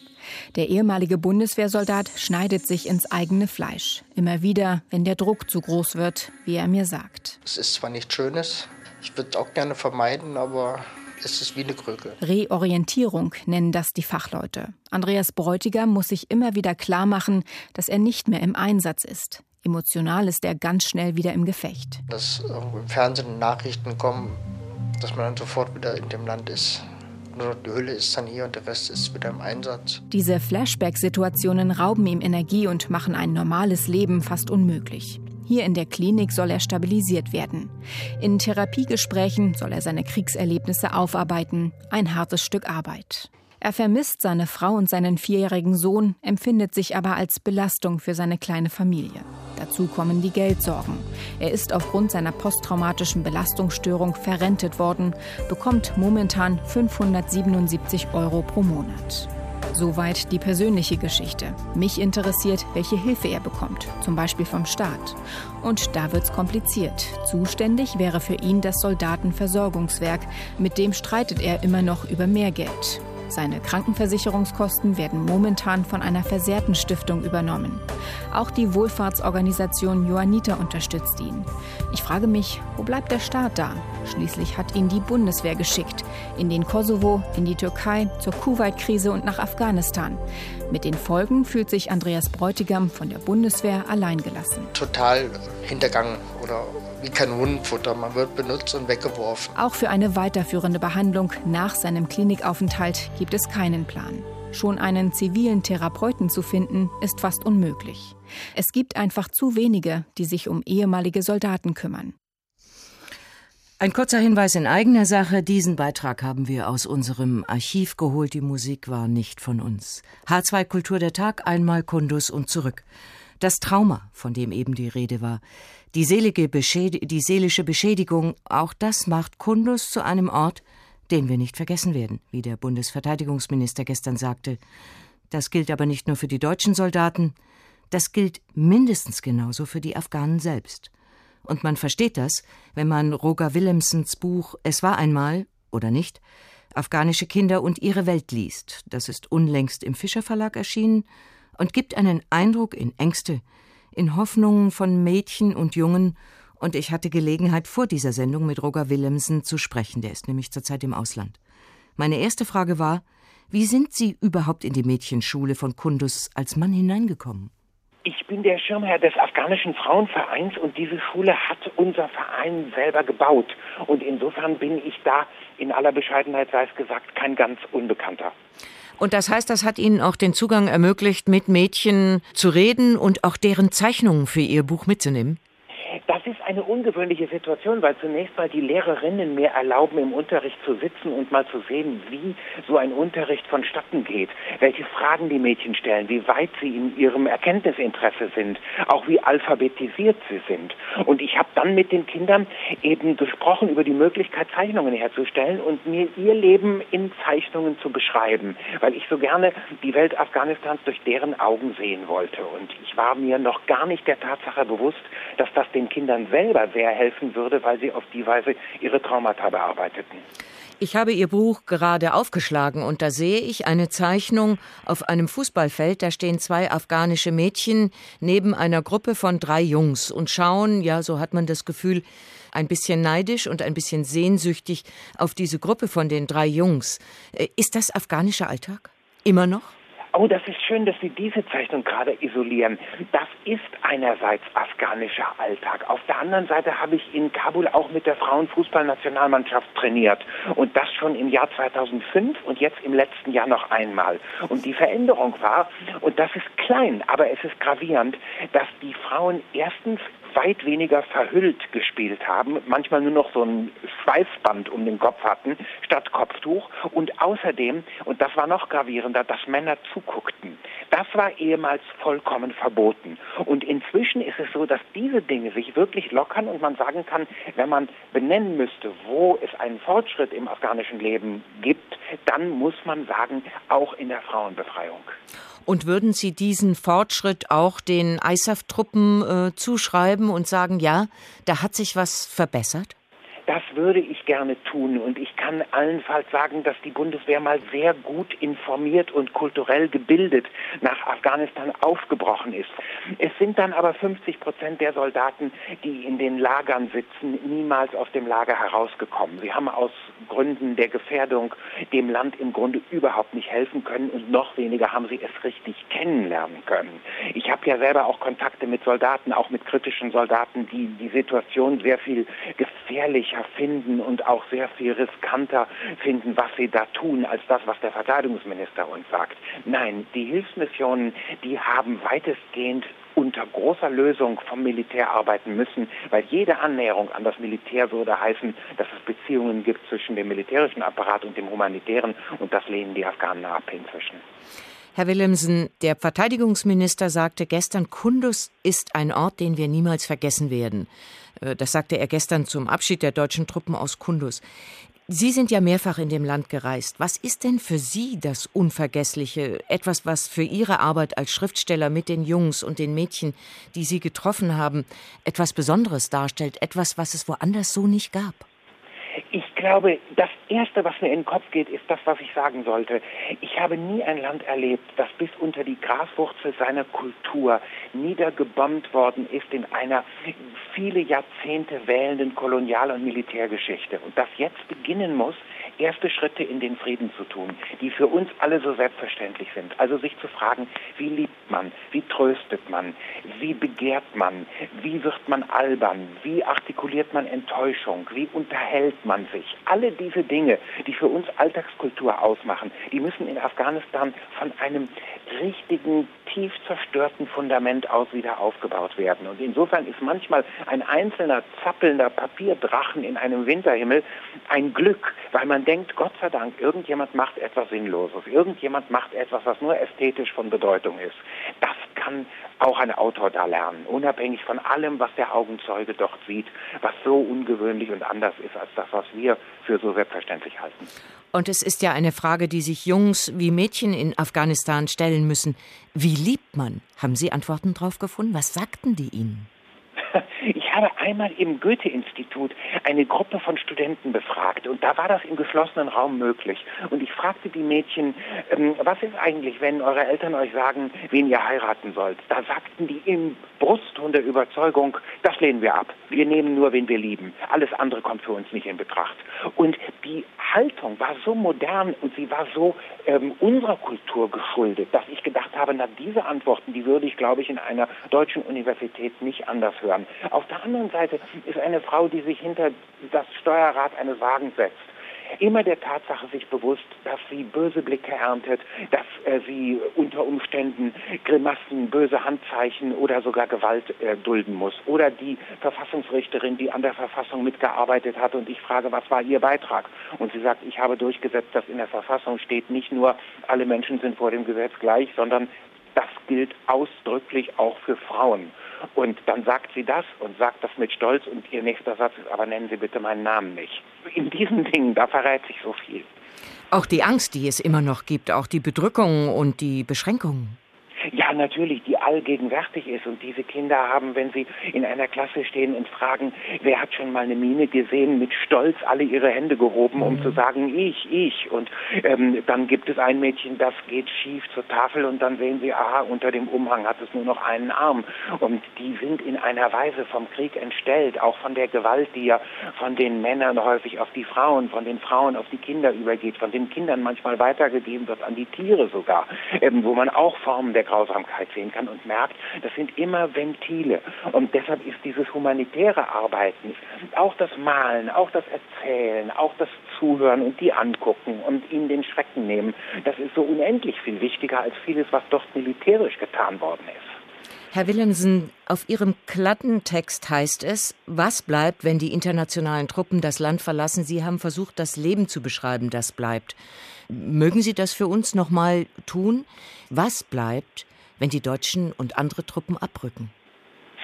Der ehemalige Bundeswehrsoldat schneidet sich ins eigene Fleisch. Immer wieder, wenn der Druck zu groß wird, wie er mir sagt. Es ist zwar nichts Schönes, ich würde es auch gerne vermeiden, aber es ist wie eine Krücke. Reorientierung nennen das die Fachleute. Andreas Bräutigam muss sich immer wieder klar machen, dass er nicht mehr im Einsatz ist. Emotional ist er ganz schnell wieder im Gefecht. Dass im Fernsehen Nachrichten kommen, dass man dann sofort wieder in dem Land ist. Nur die Hülle ist dann hier und der Rest ist wieder im Einsatz. Diese Flashback-Situationen rauben ihm Energie und machen ein normales Leben fast unmöglich. Hier in der Klinik soll er stabilisiert werden. In Therapiegesprächen soll er seine Kriegserlebnisse aufarbeiten. Ein hartes Stück Arbeit. Er vermisst seine Frau und seinen vierjährigen Sohn, empfindet sich aber als Belastung für seine kleine Familie. Dazu kommen die Geldsorgen. Er ist aufgrund seiner posttraumatischen Belastungsstörung verrentet worden, bekommt momentan 577 Euro pro Monat. Soweit die persönliche Geschichte. Mich interessiert, welche Hilfe er bekommt, zum Beispiel vom Staat. Und da wird's kompliziert. Zuständig wäre für ihn das Soldatenversorgungswerk. Mit dem streitet er immer noch über mehr Geld. Seine Krankenversicherungskosten werden momentan von einer versehrten Stiftung übernommen. Auch die Wohlfahrtsorganisation Johannita unterstützt ihn. Ich frage mich, wo bleibt der Staat da? Schließlich hat ihn die Bundeswehr geschickt. In den Kosovo, in die Türkei, zur Kuwait-Krise und nach Afghanistan. Mit den Folgen fühlt sich Andreas Bräutigam von der Bundeswehr alleingelassen. Total hintergangen oder wie kein Hundenfutter. Man wird benutzt und weggeworfen. Auch für eine weiterführende Behandlung nach seinem Klinikaufenthalt gibt es keinen Plan. Schon einen zivilen Therapeuten zu finden, ist fast unmöglich. Es gibt einfach zu wenige, die sich um ehemalige Soldaten kümmern. Ein kurzer Hinweis in eigener Sache. Diesen Beitrag haben wir aus unserem Archiv geholt. Die Musik war nicht von uns. H2 Kultur der Tag, einmal Kundus und zurück. Das Trauma, von dem eben die Rede war, die, selige die seelische Beschädigung, auch das macht Kundus zu einem Ort, den wir nicht vergessen werden, wie der Bundesverteidigungsminister gestern sagte. Das gilt aber nicht nur für die deutschen Soldaten, das gilt mindestens genauso für die Afghanen selbst. Und man versteht das, wenn man Roger Willemsens Buch Es war einmal oder nicht Afghanische Kinder und ihre Welt liest. Das ist unlängst im Fischer Verlag erschienen und gibt einen Eindruck in Ängste, in Hoffnungen von Mädchen und Jungen, und ich hatte Gelegenheit, vor dieser Sendung mit Roger Willemsen zu sprechen, der ist nämlich zurzeit im Ausland. Meine erste Frage war, wie sind Sie überhaupt in die Mädchenschule von Kundus als Mann hineingekommen? Ich bin der Schirmherr des afghanischen Frauenvereins und diese Schule hat unser Verein selber gebaut. Und insofern bin ich da, in aller Bescheidenheit sei es gesagt, kein ganz Unbekannter. Und das heißt, das hat Ihnen auch den Zugang ermöglicht, mit Mädchen zu reden und auch deren Zeichnungen für Ihr Buch mitzunehmen? Das ist eine ungewöhnliche Situation, weil zunächst mal die Lehrerinnen mir erlauben, im Unterricht zu sitzen und mal zu sehen, wie so ein Unterricht vonstatten geht, welche Fragen die Mädchen stellen, wie weit sie in ihrem Erkenntnisinteresse sind, auch wie alphabetisiert sie sind. Und ich habe dann mit den Kindern eben gesprochen über die Möglichkeit, Zeichnungen herzustellen und mir ihr Leben in Zeichnungen zu beschreiben, weil ich so gerne die Welt Afghanistans durch deren Augen sehen wollte. Und ich war mir noch gar nicht der Tatsache bewusst, dass das den Kindern selber sehr helfen würde, weil sie auf die Weise ihre Traumata bearbeiteten. Ich habe Ihr Buch gerade aufgeschlagen und da sehe ich eine Zeichnung auf einem Fußballfeld. Da stehen zwei afghanische Mädchen neben einer Gruppe von drei Jungs und schauen, ja, so hat man das Gefühl, ein bisschen neidisch und ein bisschen sehnsüchtig auf diese Gruppe von den drei Jungs. Äh, ist das afghanischer Alltag? Immer noch? Oh, das ist schön, dass Sie diese Zeichnung gerade isolieren. Das ist einerseits afghanischer Alltag. Auf der anderen Seite habe ich in Kabul auch mit der Frauenfußballnationalmannschaft trainiert. Und das schon im Jahr 2005 und jetzt im letzten Jahr noch einmal. Und die Veränderung war, und das ist klein, aber es ist gravierend, dass die Frauen erstens weit weniger verhüllt gespielt haben, manchmal nur noch so ein Schweißband um den Kopf hatten statt Kopftuch und außerdem, und das war noch gravierender, dass Männer zuguckten. Das war ehemals vollkommen verboten. Und inzwischen ist es so, dass diese Dinge sich wirklich lockern und man sagen kann, wenn man benennen müsste, wo es einen Fortschritt im afghanischen Leben gibt, dann muss man sagen, auch in der Frauenbefreiung. Und würden Sie diesen Fortschritt auch den ISAF-Truppen äh, zuschreiben und sagen, ja, da hat sich was verbessert? Das würde ich gerne tun und ich kann allenfalls sagen, dass die Bundeswehr mal sehr gut informiert und kulturell gebildet nach Afghanistan aufgebrochen ist. Es sind dann aber 50 Prozent der Soldaten, die in den Lagern sitzen, niemals aus dem Lager herausgekommen. Sie haben aus Gründen der Gefährdung dem Land im Grunde überhaupt nicht helfen können und noch weniger haben sie es richtig kennenlernen können. Ich habe ja selber auch Kontakte mit Soldaten, auch mit kritischen Soldaten, die die Situation sehr viel gefährlicher gefährlicher finden und auch sehr viel riskanter finden, was sie da tun, als das, was der Verteidigungsminister uns sagt. Nein, die Hilfsmissionen, die haben weitestgehend unter großer Lösung vom Militär arbeiten müssen, weil jede Annäherung an das Militär würde heißen, dass es Beziehungen gibt zwischen dem militärischen Apparat und dem humanitären und das lehnen die Afghanen ab inzwischen. Herr Willemsen, der Verteidigungsminister sagte gestern, Kundus ist ein Ort, den wir niemals vergessen werden. Äh, das sagte er gestern zum Abschied der deutschen Truppen aus Kundus. Sie sind ja mehrfach in dem Land gereist. Was ist denn für Sie das Unvergessliche? Etwas, was für Ihre Arbeit als Schriftsteller mit den Jungs und den Mädchen, die Sie getroffen haben, etwas Besonderes darstellt, etwas, was es woanders so nicht gab? Glaube, das Erste, was mir in den Kopf geht, ist das, was ich sagen sollte. Ich habe nie ein Land erlebt, das bis unter die Graswurzel seiner Kultur niedergebombt worden ist in einer viele Jahrzehnte wählenden Kolonial- und Militärgeschichte. Und das jetzt beginnen muss, erste Schritte in den Frieden zu tun, die für uns alle so selbstverständlich sind. Also sich zu fragen, wie liebt man, wie tröstet man, wie begehrt man, wie wird man albern, wie artikuliert man Enttäuschung, wie unterhält man sich. Alle diese Dinge, die für uns Alltagskultur ausmachen, die müssen in Afghanistan von einem richtigen, tief zerstörten Fundament aus wieder aufgebaut werden. Und insofern ist manchmal ein einzelner zappelnder Papierdrachen in einem Winterhimmel ein Glück, weil man denkt, Gott sei Dank, irgendjemand macht etwas Sinnloses, irgendjemand macht etwas, was nur ästhetisch von Bedeutung ist. Das kann auch ein Autor da lernen, unabhängig von allem, was der Augenzeuge dort sieht, was so ungewöhnlich und anders ist als das, was wir für so selbstverständlich halten. Und es ist ja eine Frage, die sich Jungs wie Mädchen in Afghanistan stellen müssen. Wie liebt man? Haben Sie Antworten darauf gefunden? Was sagten die Ihnen? *laughs* Habe einmal im Goethe-Institut eine Gruppe von Studenten befragt und da war das im geschlossenen Raum möglich. Und ich fragte die Mädchen, ähm, was ist eigentlich, wenn eure Eltern euch sagen, wen ihr heiraten sollt? Da sagten die im Brustton der Überzeugung, das lehnen wir ab. Wir nehmen nur, wen wir lieben. Alles andere kommt für uns nicht in Betracht. Und die Haltung war so modern und sie war so ähm, unserer Kultur geschuldet, dass ich gedacht habe, na diese Antworten, die würde ich, glaube ich, in einer deutschen Universität nicht anders hören. Auf der anderen Seite ist eine Frau, die sich hinter das Steuerrad eines Wagens setzt, immer der Tatsache sich bewusst, dass sie böse Blicke erntet, dass äh, sie unter Umständen Grimassen, böse Handzeichen oder sogar Gewalt äh, dulden muss. Oder die Verfassungsrichterin, die an der Verfassung mitgearbeitet hat und ich frage, was war ihr Beitrag? Und sie sagt, ich habe durchgesetzt, dass in der Verfassung steht, nicht nur alle Menschen sind vor dem Gesetz gleich, sondern das gilt ausdrücklich auch für Frauen. Und dann sagt sie das und sagt das mit Stolz und ihr nächster Satz ist, aber nennen Sie bitte meinen Namen nicht. In diesen Dingen, da verrät sich so viel. Auch die Angst, die es immer noch gibt, auch die Bedrückungen und die Beschränkungen. Ja, natürlich, die allgegenwärtig ist. Und diese Kinder haben, wenn sie in einer Klasse stehen und fragen, wer hat schon mal eine Mine gesehen, mit Stolz alle ihre Hände gehoben, um mhm. zu sagen, ich, ich. Und ähm, dann gibt es ein Mädchen, das geht schief zur Tafel und dann sehen sie, aha, unter dem Umhang hat es nur noch einen Arm. Und die sind in einer Weise vom Krieg entstellt, auch von der Gewalt, die ja von den Männern häufig auf die Frauen, von den Frauen auf die Kinder übergeht, von den Kindern manchmal weitergegeben wird an die Tiere sogar, ähm, wo man auch Formen der Grausamkeit sehen kann und merkt, das sind immer Ventile. Und deshalb ist dieses humanitäre Arbeiten, auch das Malen, auch das Erzählen, auch das Zuhören und die angucken und ihnen den Schrecken nehmen, das ist so unendlich viel wichtiger als vieles, was dort militärisch getan worden ist. Herr Willemsen, auf Ihrem Klattentext heißt es, was bleibt, wenn die internationalen Truppen das Land verlassen? Sie haben versucht, das Leben zu beschreiben, das bleibt. Mögen Sie das für uns noch mal tun? Was bleibt, wenn die Deutschen und andere Truppen abrücken?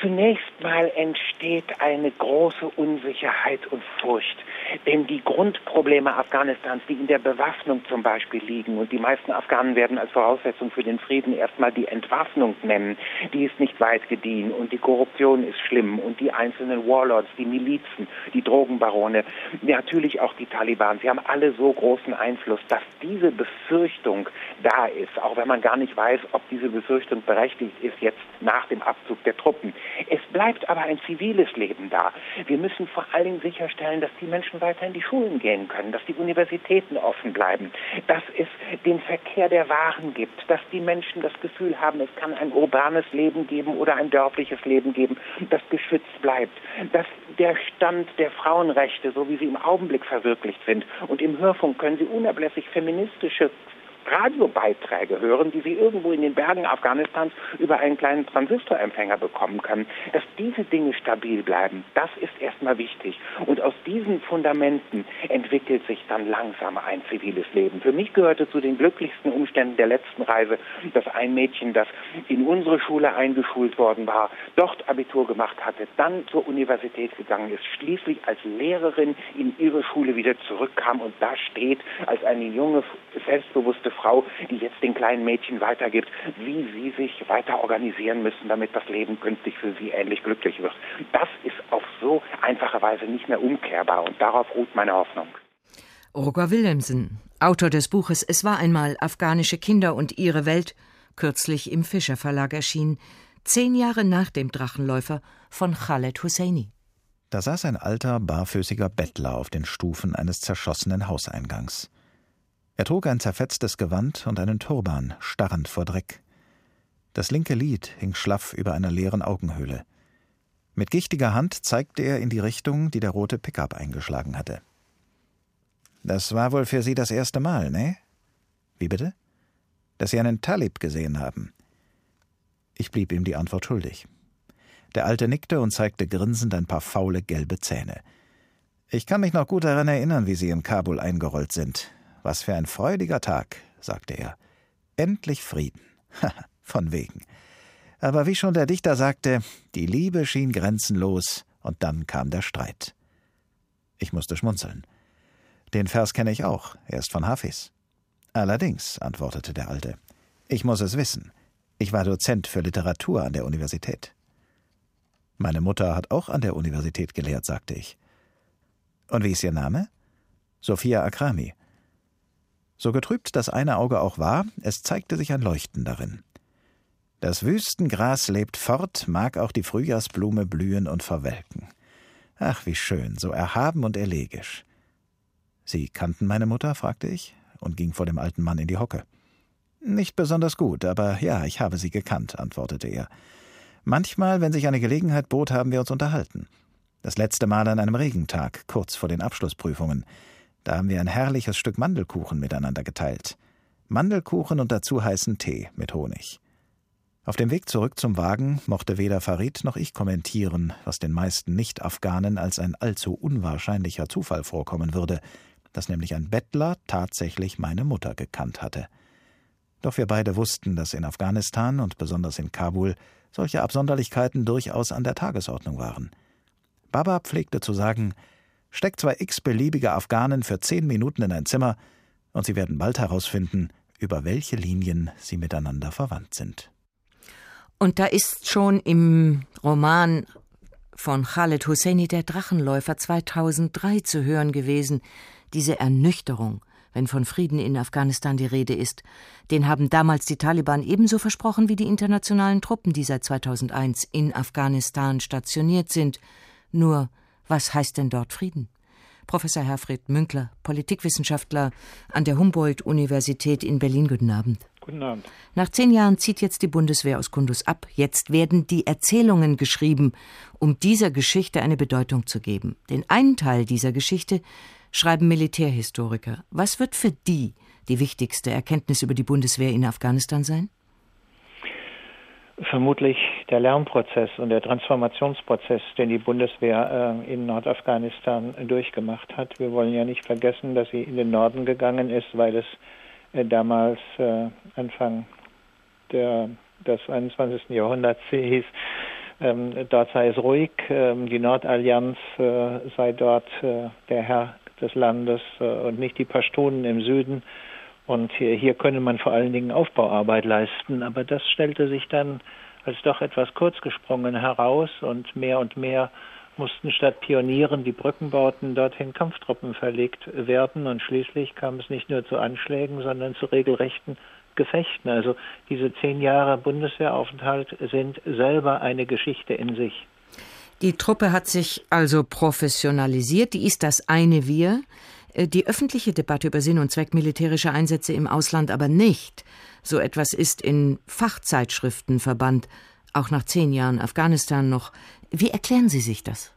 Zunächst mal entsteht eine große Unsicherheit und Furcht. Denn die Grundprobleme Afghanistans, die in der Bewaffnung zum Beispiel liegen, und die meisten Afghanen werden als Voraussetzung für den Frieden erstmal die Entwaffnung nennen, die ist nicht weit gediehen und die Korruption ist schlimm und die einzelnen Warlords, die Milizen, die Drogenbarone, natürlich auch die Taliban, sie haben alle so großen Einfluss, dass diese Befürchtung da ist, auch wenn man gar nicht weiß, ob diese Befürchtung berechtigt ist jetzt nach dem Abzug der Truppen. Es bleibt aber ein ziviles Leben da. Wir müssen vor allen Dingen sicherstellen, dass die Menschen weiter in die Schulen gehen können, dass die Universitäten offen bleiben, dass es den Verkehr der Waren gibt, dass die Menschen das Gefühl haben, es kann ein urbanes Leben geben oder ein dörfliches Leben geben, das geschützt bleibt, dass der Stand der Frauenrechte, so wie sie im Augenblick verwirklicht sind, und im Hörfunk können sie unablässig feministische Radiobeiträge hören, die Sie irgendwo in den Bergen Afghanistans über einen kleinen Transistorempfänger bekommen können. Dass diese Dinge stabil bleiben, das ist erstmal wichtig. Und aus diesen Fundamenten entwickelt sich dann langsam ein ziviles Leben. Für mich gehörte zu den glücklichsten Umständen der letzten Reise, dass ein Mädchen, das in unsere Schule eingeschult worden war, dort Abitur gemacht hatte, dann zur Universität gegangen ist, schließlich als Lehrerin in ihre Schule wieder zurückkam und da steht als eine junge, selbstbewusste Frau, die jetzt den kleinen Mädchen weitergibt, wie sie sich weiter organisieren müssen, damit das Leben künftig für sie ähnlich glücklich wird. Das ist auf so einfache Weise nicht mehr umkehrbar und darauf ruht meine Hoffnung. Roger Willemsen, Autor des Buches Es war einmal afghanische Kinder und ihre Welt, kürzlich im Fischer Verlag erschienen, zehn Jahre nach dem Drachenläufer von Khaled Husseini. Da saß ein alter, barfüßiger Bettler auf den Stufen eines zerschossenen Hauseingangs. Er trug ein zerfetztes Gewand und einen Turban, starrend vor Dreck. Das linke Lid hing schlaff über einer leeren Augenhöhle. Mit gichtiger Hand zeigte er in die Richtung, die der rote Pickup eingeschlagen hatte. Das war wohl für Sie das erste Mal, ne? Wie bitte? Dass Sie einen Talib gesehen haben. Ich blieb ihm die Antwort schuldig. Der Alte nickte und zeigte grinsend ein paar faule gelbe Zähne. Ich kann mich noch gut daran erinnern, wie Sie in Kabul eingerollt sind. Was für ein freudiger Tag, sagte er. Endlich Frieden. *laughs* Von wegen. Aber wie schon der Dichter sagte, die Liebe schien grenzenlos, und dann kam der Streit. Ich musste schmunzeln. Den Vers kenne ich auch, er ist von Hafiz. Allerdings, antwortete der Alte, ich muss es wissen. Ich war Dozent für Literatur an der Universität. Meine Mutter hat auch an der Universität gelehrt, sagte ich. Und wie ist Ihr Name? Sophia Akrami. So getrübt das eine Auge auch war, es zeigte sich ein Leuchten darin. Das Wüstengras lebt fort, mag auch die Frühjahrsblume blühen und verwelken. Ach, wie schön, so erhaben und elegisch. Sie kannten meine Mutter? fragte ich und ging vor dem alten Mann in die Hocke. Nicht besonders gut, aber ja, ich habe sie gekannt, antwortete er. Manchmal, wenn sich eine Gelegenheit bot, haben wir uns unterhalten. Das letzte Mal an einem Regentag, kurz vor den Abschlussprüfungen. Da haben wir ein herrliches Stück Mandelkuchen miteinander geteilt. Mandelkuchen und dazu heißen Tee mit Honig. Auf dem Weg zurück zum Wagen mochte weder Farid noch ich kommentieren, was den meisten Nicht-Afghanen als ein allzu unwahrscheinlicher Zufall vorkommen würde, dass nämlich ein Bettler tatsächlich meine Mutter gekannt hatte. Doch wir beide wussten, dass in Afghanistan und besonders in Kabul solche Absonderlichkeiten durchaus an der Tagesordnung waren. Baba pflegte zu sagen, steck zwei x-beliebige Afghanen für zehn Minuten in ein Zimmer und sie werden bald herausfinden, über welche Linien sie miteinander verwandt sind. Und da ist schon im Roman von Khaled Hosseini der Drachenläufer 2003 zu hören gewesen, diese Ernüchterung, wenn von Frieden in Afghanistan die Rede ist. Den haben damals die Taliban ebenso versprochen wie die internationalen Truppen, die seit 2001 in Afghanistan stationiert sind. Nur, was heißt denn dort Frieden? Professor Herfried Münkler, Politikwissenschaftler an der Humboldt-Universität in Berlin. Guten Abend. Guten Abend. Nach zehn Jahren zieht jetzt die Bundeswehr aus Kundus ab. Jetzt werden die Erzählungen geschrieben, um dieser Geschichte eine Bedeutung zu geben. Den einen Teil dieser Geschichte schreiben Militärhistoriker. Was wird für die die wichtigste Erkenntnis über die Bundeswehr in Afghanistan sein? Vermutlich der Lernprozess und der Transformationsprozess, den die Bundeswehr äh, in Nordafghanistan durchgemacht hat. Wir wollen ja nicht vergessen, dass sie in den Norden gegangen ist, weil es äh, damals äh, Anfang der, des 21. Jahrhunderts hieß, ähm, dort sei es ruhig, ähm, die Nordallianz äh, sei dort äh, der Herr des Landes äh, und nicht die Pashtunen im Süden. Und hier, hier könne man vor allen Dingen Aufbauarbeit leisten. Aber das stellte sich dann als doch etwas kurzgesprungen heraus und mehr und mehr mussten statt Pionieren die Brückenbauten dorthin Kampftruppen verlegt werden und schließlich kam es nicht nur zu Anschlägen, sondern zu regelrechten Gefechten. Also diese zehn Jahre Bundeswehraufenthalt sind selber eine Geschichte in sich. Die Truppe hat sich also professionalisiert, die ist das eine Wir. Äh, die öffentliche Debatte über Sinn und Zweck militärischer Einsätze im Ausland aber nicht. So etwas ist in Fachzeitschriften verbannt, auch nach zehn Jahren Afghanistan noch. Wie erklären Sie sich das?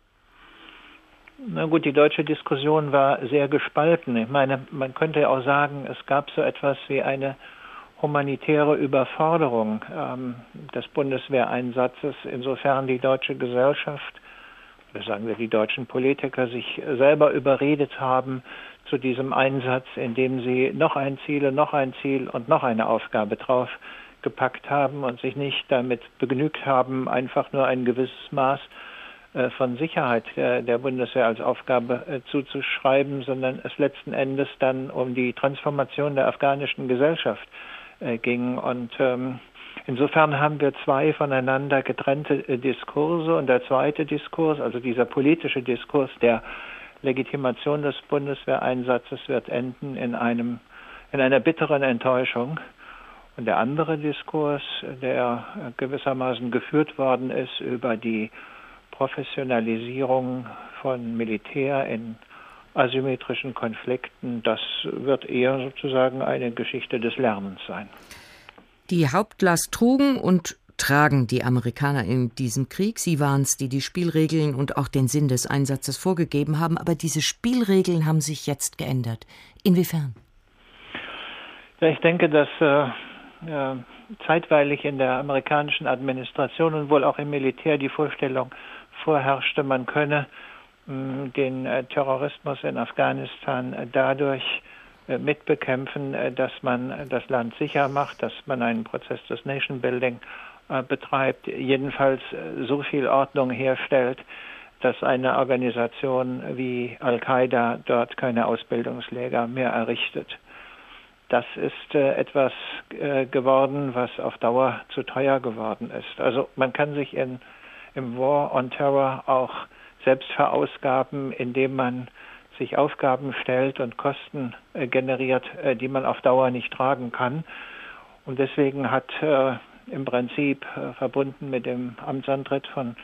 Na gut, die deutsche Diskussion war sehr gespalten. Ich meine, man könnte auch sagen, es gab so etwas wie eine humanitäre Überforderung ähm, des Bundeswehreinsatzes, insofern die deutsche Gesellschaft, sagen wir die deutschen Politiker, sich selber überredet haben zu diesem Einsatz, indem sie noch ein Ziel, noch ein Ziel und noch eine Aufgabe drauf gepackt haben und sich nicht damit begnügt haben, einfach nur ein gewisses Maß äh, von Sicherheit der Bundeswehr als Aufgabe äh, zuzuschreiben, sondern es letzten Endes dann um die Transformation der afghanischen Gesellschaft äh, ging. Und ähm, insofern haben wir zwei voneinander getrennte Diskurse. Und der zweite Diskurs, also dieser politische Diskurs der Legitimation des Bundeswehreinsatzes, wird enden in einem in einer bitteren Enttäuschung. Und der andere Diskurs, der gewissermaßen geführt worden ist über die Professionalisierung von Militär in asymmetrischen Konflikten, das wird eher sozusagen eine Geschichte des Lernens sein. Die Hauptlast trugen und tragen die Amerikaner in diesem Krieg. Sie waren es, die die Spielregeln und auch den Sinn des Einsatzes vorgegeben haben. Aber diese Spielregeln haben sich jetzt geändert. Inwiefern? Ja, ich denke, dass äh, zeitweilig in der amerikanischen Administration und wohl auch im Militär die Vorstellung vorherrschte, man könne mh, den äh, Terrorismus in Afghanistan äh, dadurch mitbekämpfen, äh, dass man das Land sicher macht, dass man einen Prozess des Nation Building äh, betreibt, jedenfalls so viel Ordnung herstellt, dass eine Organisation wie Al-Qaida dort keine Ausbildungsläger mehr errichtet. Das ist äh, etwas äh, geworden, was auf Dauer zu teuer geworden ist. Also man kann sich in, im War on Terror auch selbst verausgaben, indem man sich Aufgaben stellt und Kosten äh, generiert, äh, die man auf Dauer nicht tragen kann. Und deswegen hat äh, im Prinzip äh, verbunden mit dem Amtsantritt von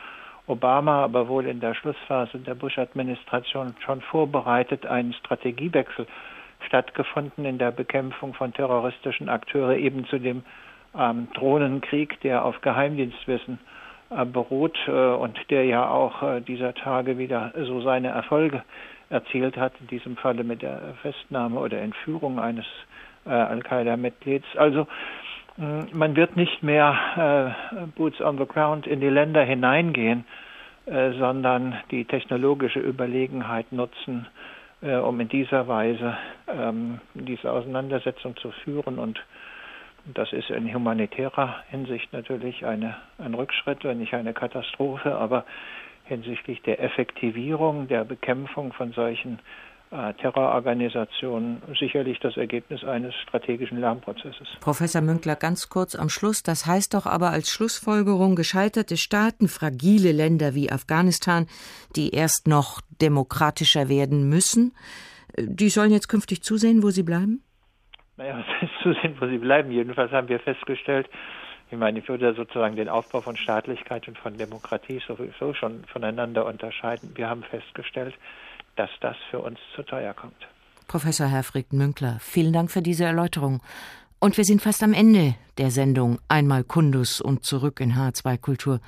Obama, aber wohl in der Schlussphase der Bush-Administration schon vorbereitet, einen Strategiewechsel stattgefunden in der Bekämpfung von terroristischen Akteuren, eben zu dem ähm, Drohnenkrieg, der auf Geheimdienstwissen beruht und der ja auch dieser Tage wieder so seine Erfolge erzielt hat, in diesem Falle mit der Festnahme oder Entführung eines Al-Qaida-Mitglieds. Also man wird nicht mehr Boots on the Ground in die Länder hineingehen, sondern die technologische Überlegenheit nutzen, um in dieser Weise ähm, diese Auseinandersetzung zu führen und das ist in humanitärer Hinsicht natürlich eine, ein Rückschritt, wenn nicht eine Katastrophe, aber hinsichtlich der Effektivierung, der Bekämpfung von solchen äh, Terrororganisationen sicherlich das Ergebnis eines strategischen Lernprozesses. Professor Münkler, ganz kurz am Schluss. Das heißt doch aber als Schlussfolgerung, gescheiterte Staaten, fragile Länder wie Afghanistan, die erst noch demokratischer werden müssen, äh, die sollen jetzt künftig zusehen, wo sie bleiben? Naja, was *laughs* heißt zusehen, wo sie bleiben? Jedenfalls haben wir festgestellt, ich meine, ich würde sozusagen den Aufbau von Staatlichkeit und von Demokratie sowieso schon voneinander unterscheiden. Wir haben festgestellt, dass das für uns zu teuer kommt. Professor Herfried Münkler, vielen Dank für diese Erläuterung. Und wir sind fast am Ende der Sendung Einmal Kundus und zurück in H2 Kultur.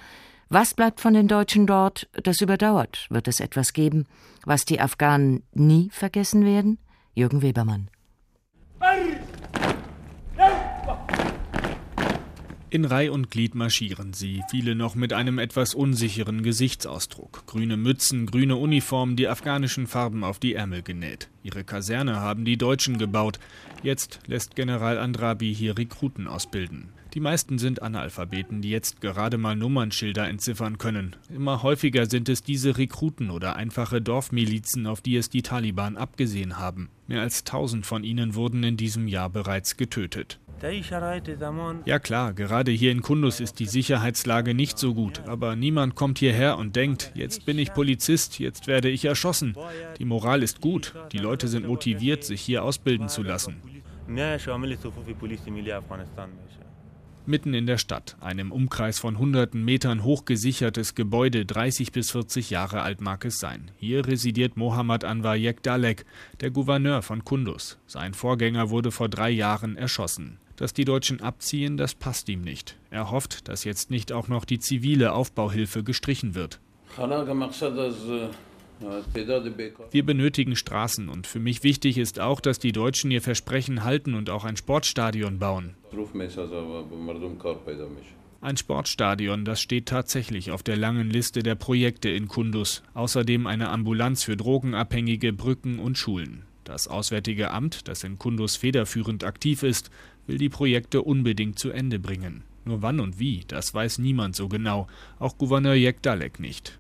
Was bleibt von den Deutschen dort, das überdauert? Wird es etwas geben, was die Afghanen nie vergessen werden? Jürgen Webermann. In Reih und Glied marschieren sie, viele noch mit einem etwas unsicheren Gesichtsausdruck. Grüne Mützen, grüne Uniformen, die afghanischen Farben auf die Ärmel genäht. Ihre Kaserne haben die Deutschen gebaut. Jetzt lässt General Andrabi hier Rekruten ausbilden. Die meisten sind Analphabeten, die jetzt gerade mal Nummernschilder entziffern können. Immer häufiger sind es diese Rekruten oder einfache Dorfmilizen, auf die es die Taliban abgesehen haben. Mehr als tausend von ihnen wurden in diesem Jahr bereits getötet. Ja klar, gerade hier in Kundus ist die Sicherheitslage nicht so gut, aber niemand kommt hierher und denkt, jetzt bin ich Polizist, jetzt werde ich erschossen. Die Moral ist gut, die Leute sind motiviert, sich hier ausbilden zu lassen. Mitten in der Stadt, einem Umkreis von hunderten Metern hochgesichertes Gebäude, 30 bis 40 Jahre alt mag es sein. Hier residiert Mohammad Anwar Yekdalek, der Gouverneur von Kundus. Sein Vorgänger wurde vor drei Jahren erschossen. Dass die Deutschen abziehen, das passt ihm nicht. Er hofft, dass jetzt nicht auch noch die zivile Aufbauhilfe gestrichen wird. Wir benötigen Straßen und für mich wichtig ist auch, dass die Deutschen ihr Versprechen halten und auch ein Sportstadion bauen. Ein Sportstadion, das steht tatsächlich auf der langen Liste der Projekte in Kundus. Außerdem eine Ambulanz für Drogenabhängige, Brücken und Schulen. Das Auswärtige Amt, das in Kundus federführend aktiv ist, will die Projekte unbedingt zu Ende bringen. Nur wann und wie, das weiß niemand so genau, auch Gouverneur Jekdalek nicht.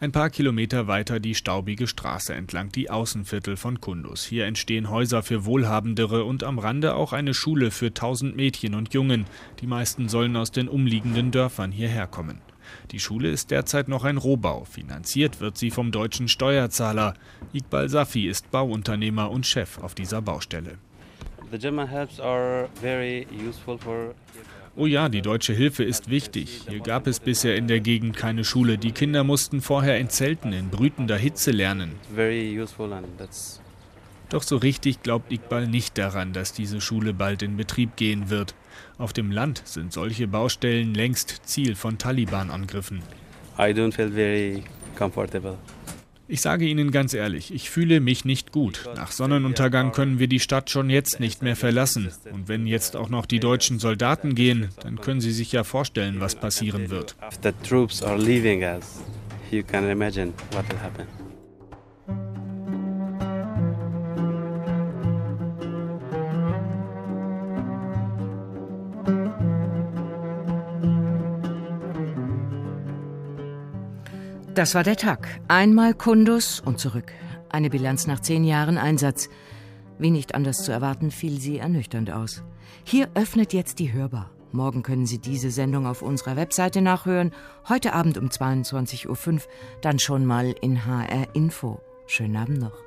Ein paar Kilometer weiter die staubige Straße entlang die Außenviertel von Kundus. Hier entstehen Häuser für Wohlhabendere und am Rande auch eine Schule für tausend Mädchen und Jungen. Die meisten sollen aus den umliegenden Dörfern hierher kommen. Die Schule ist derzeit noch ein Rohbau. Finanziert wird sie vom deutschen Steuerzahler. Iqbal Safi ist Bauunternehmer und Chef auf dieser Baustelle. Oh ja, die deutsche Hilfe ist wichtig. Hier gab es bisher in der Gegend keine Schule. Die Kinder mussten vorher in Zelten in brütender Hitze lernen. Doch so richtig glaubt Iqbal nicht daran, dass diese Schule bald in Betrieb gehen wird. Auf dem Land sind solche Baustellen längst Ziel von Taliban-Angriffen. I don't feel very comfortable. Ich sage Ihnen ganz ehrlich, ich fühle mich nicht gut. Nach Sonnenuntergang können wir die Stadt schon jetzt nicht mehr verlassen. Und wenn jetzt auch noch die deutschen Soldaten gehen, dann können Sie sich ja vorstellen, was passieren wird. The troops are leaving us. You can imagine what will happen. Das war der Tag. Einmal Kundus und zurück. Eine Bilanz nach zehn Jahren Einsatz. Wie nicht anders zu erwarten, fiel sie ernüchternd aus. Hier öffnet jetzt die Hörbar. Morgen können Sie diese Sendung auf unserer Webseite nachhören. Heute Abend um 22.05 Uhr, dann schon mal in HR Info. Schönen Abend noch.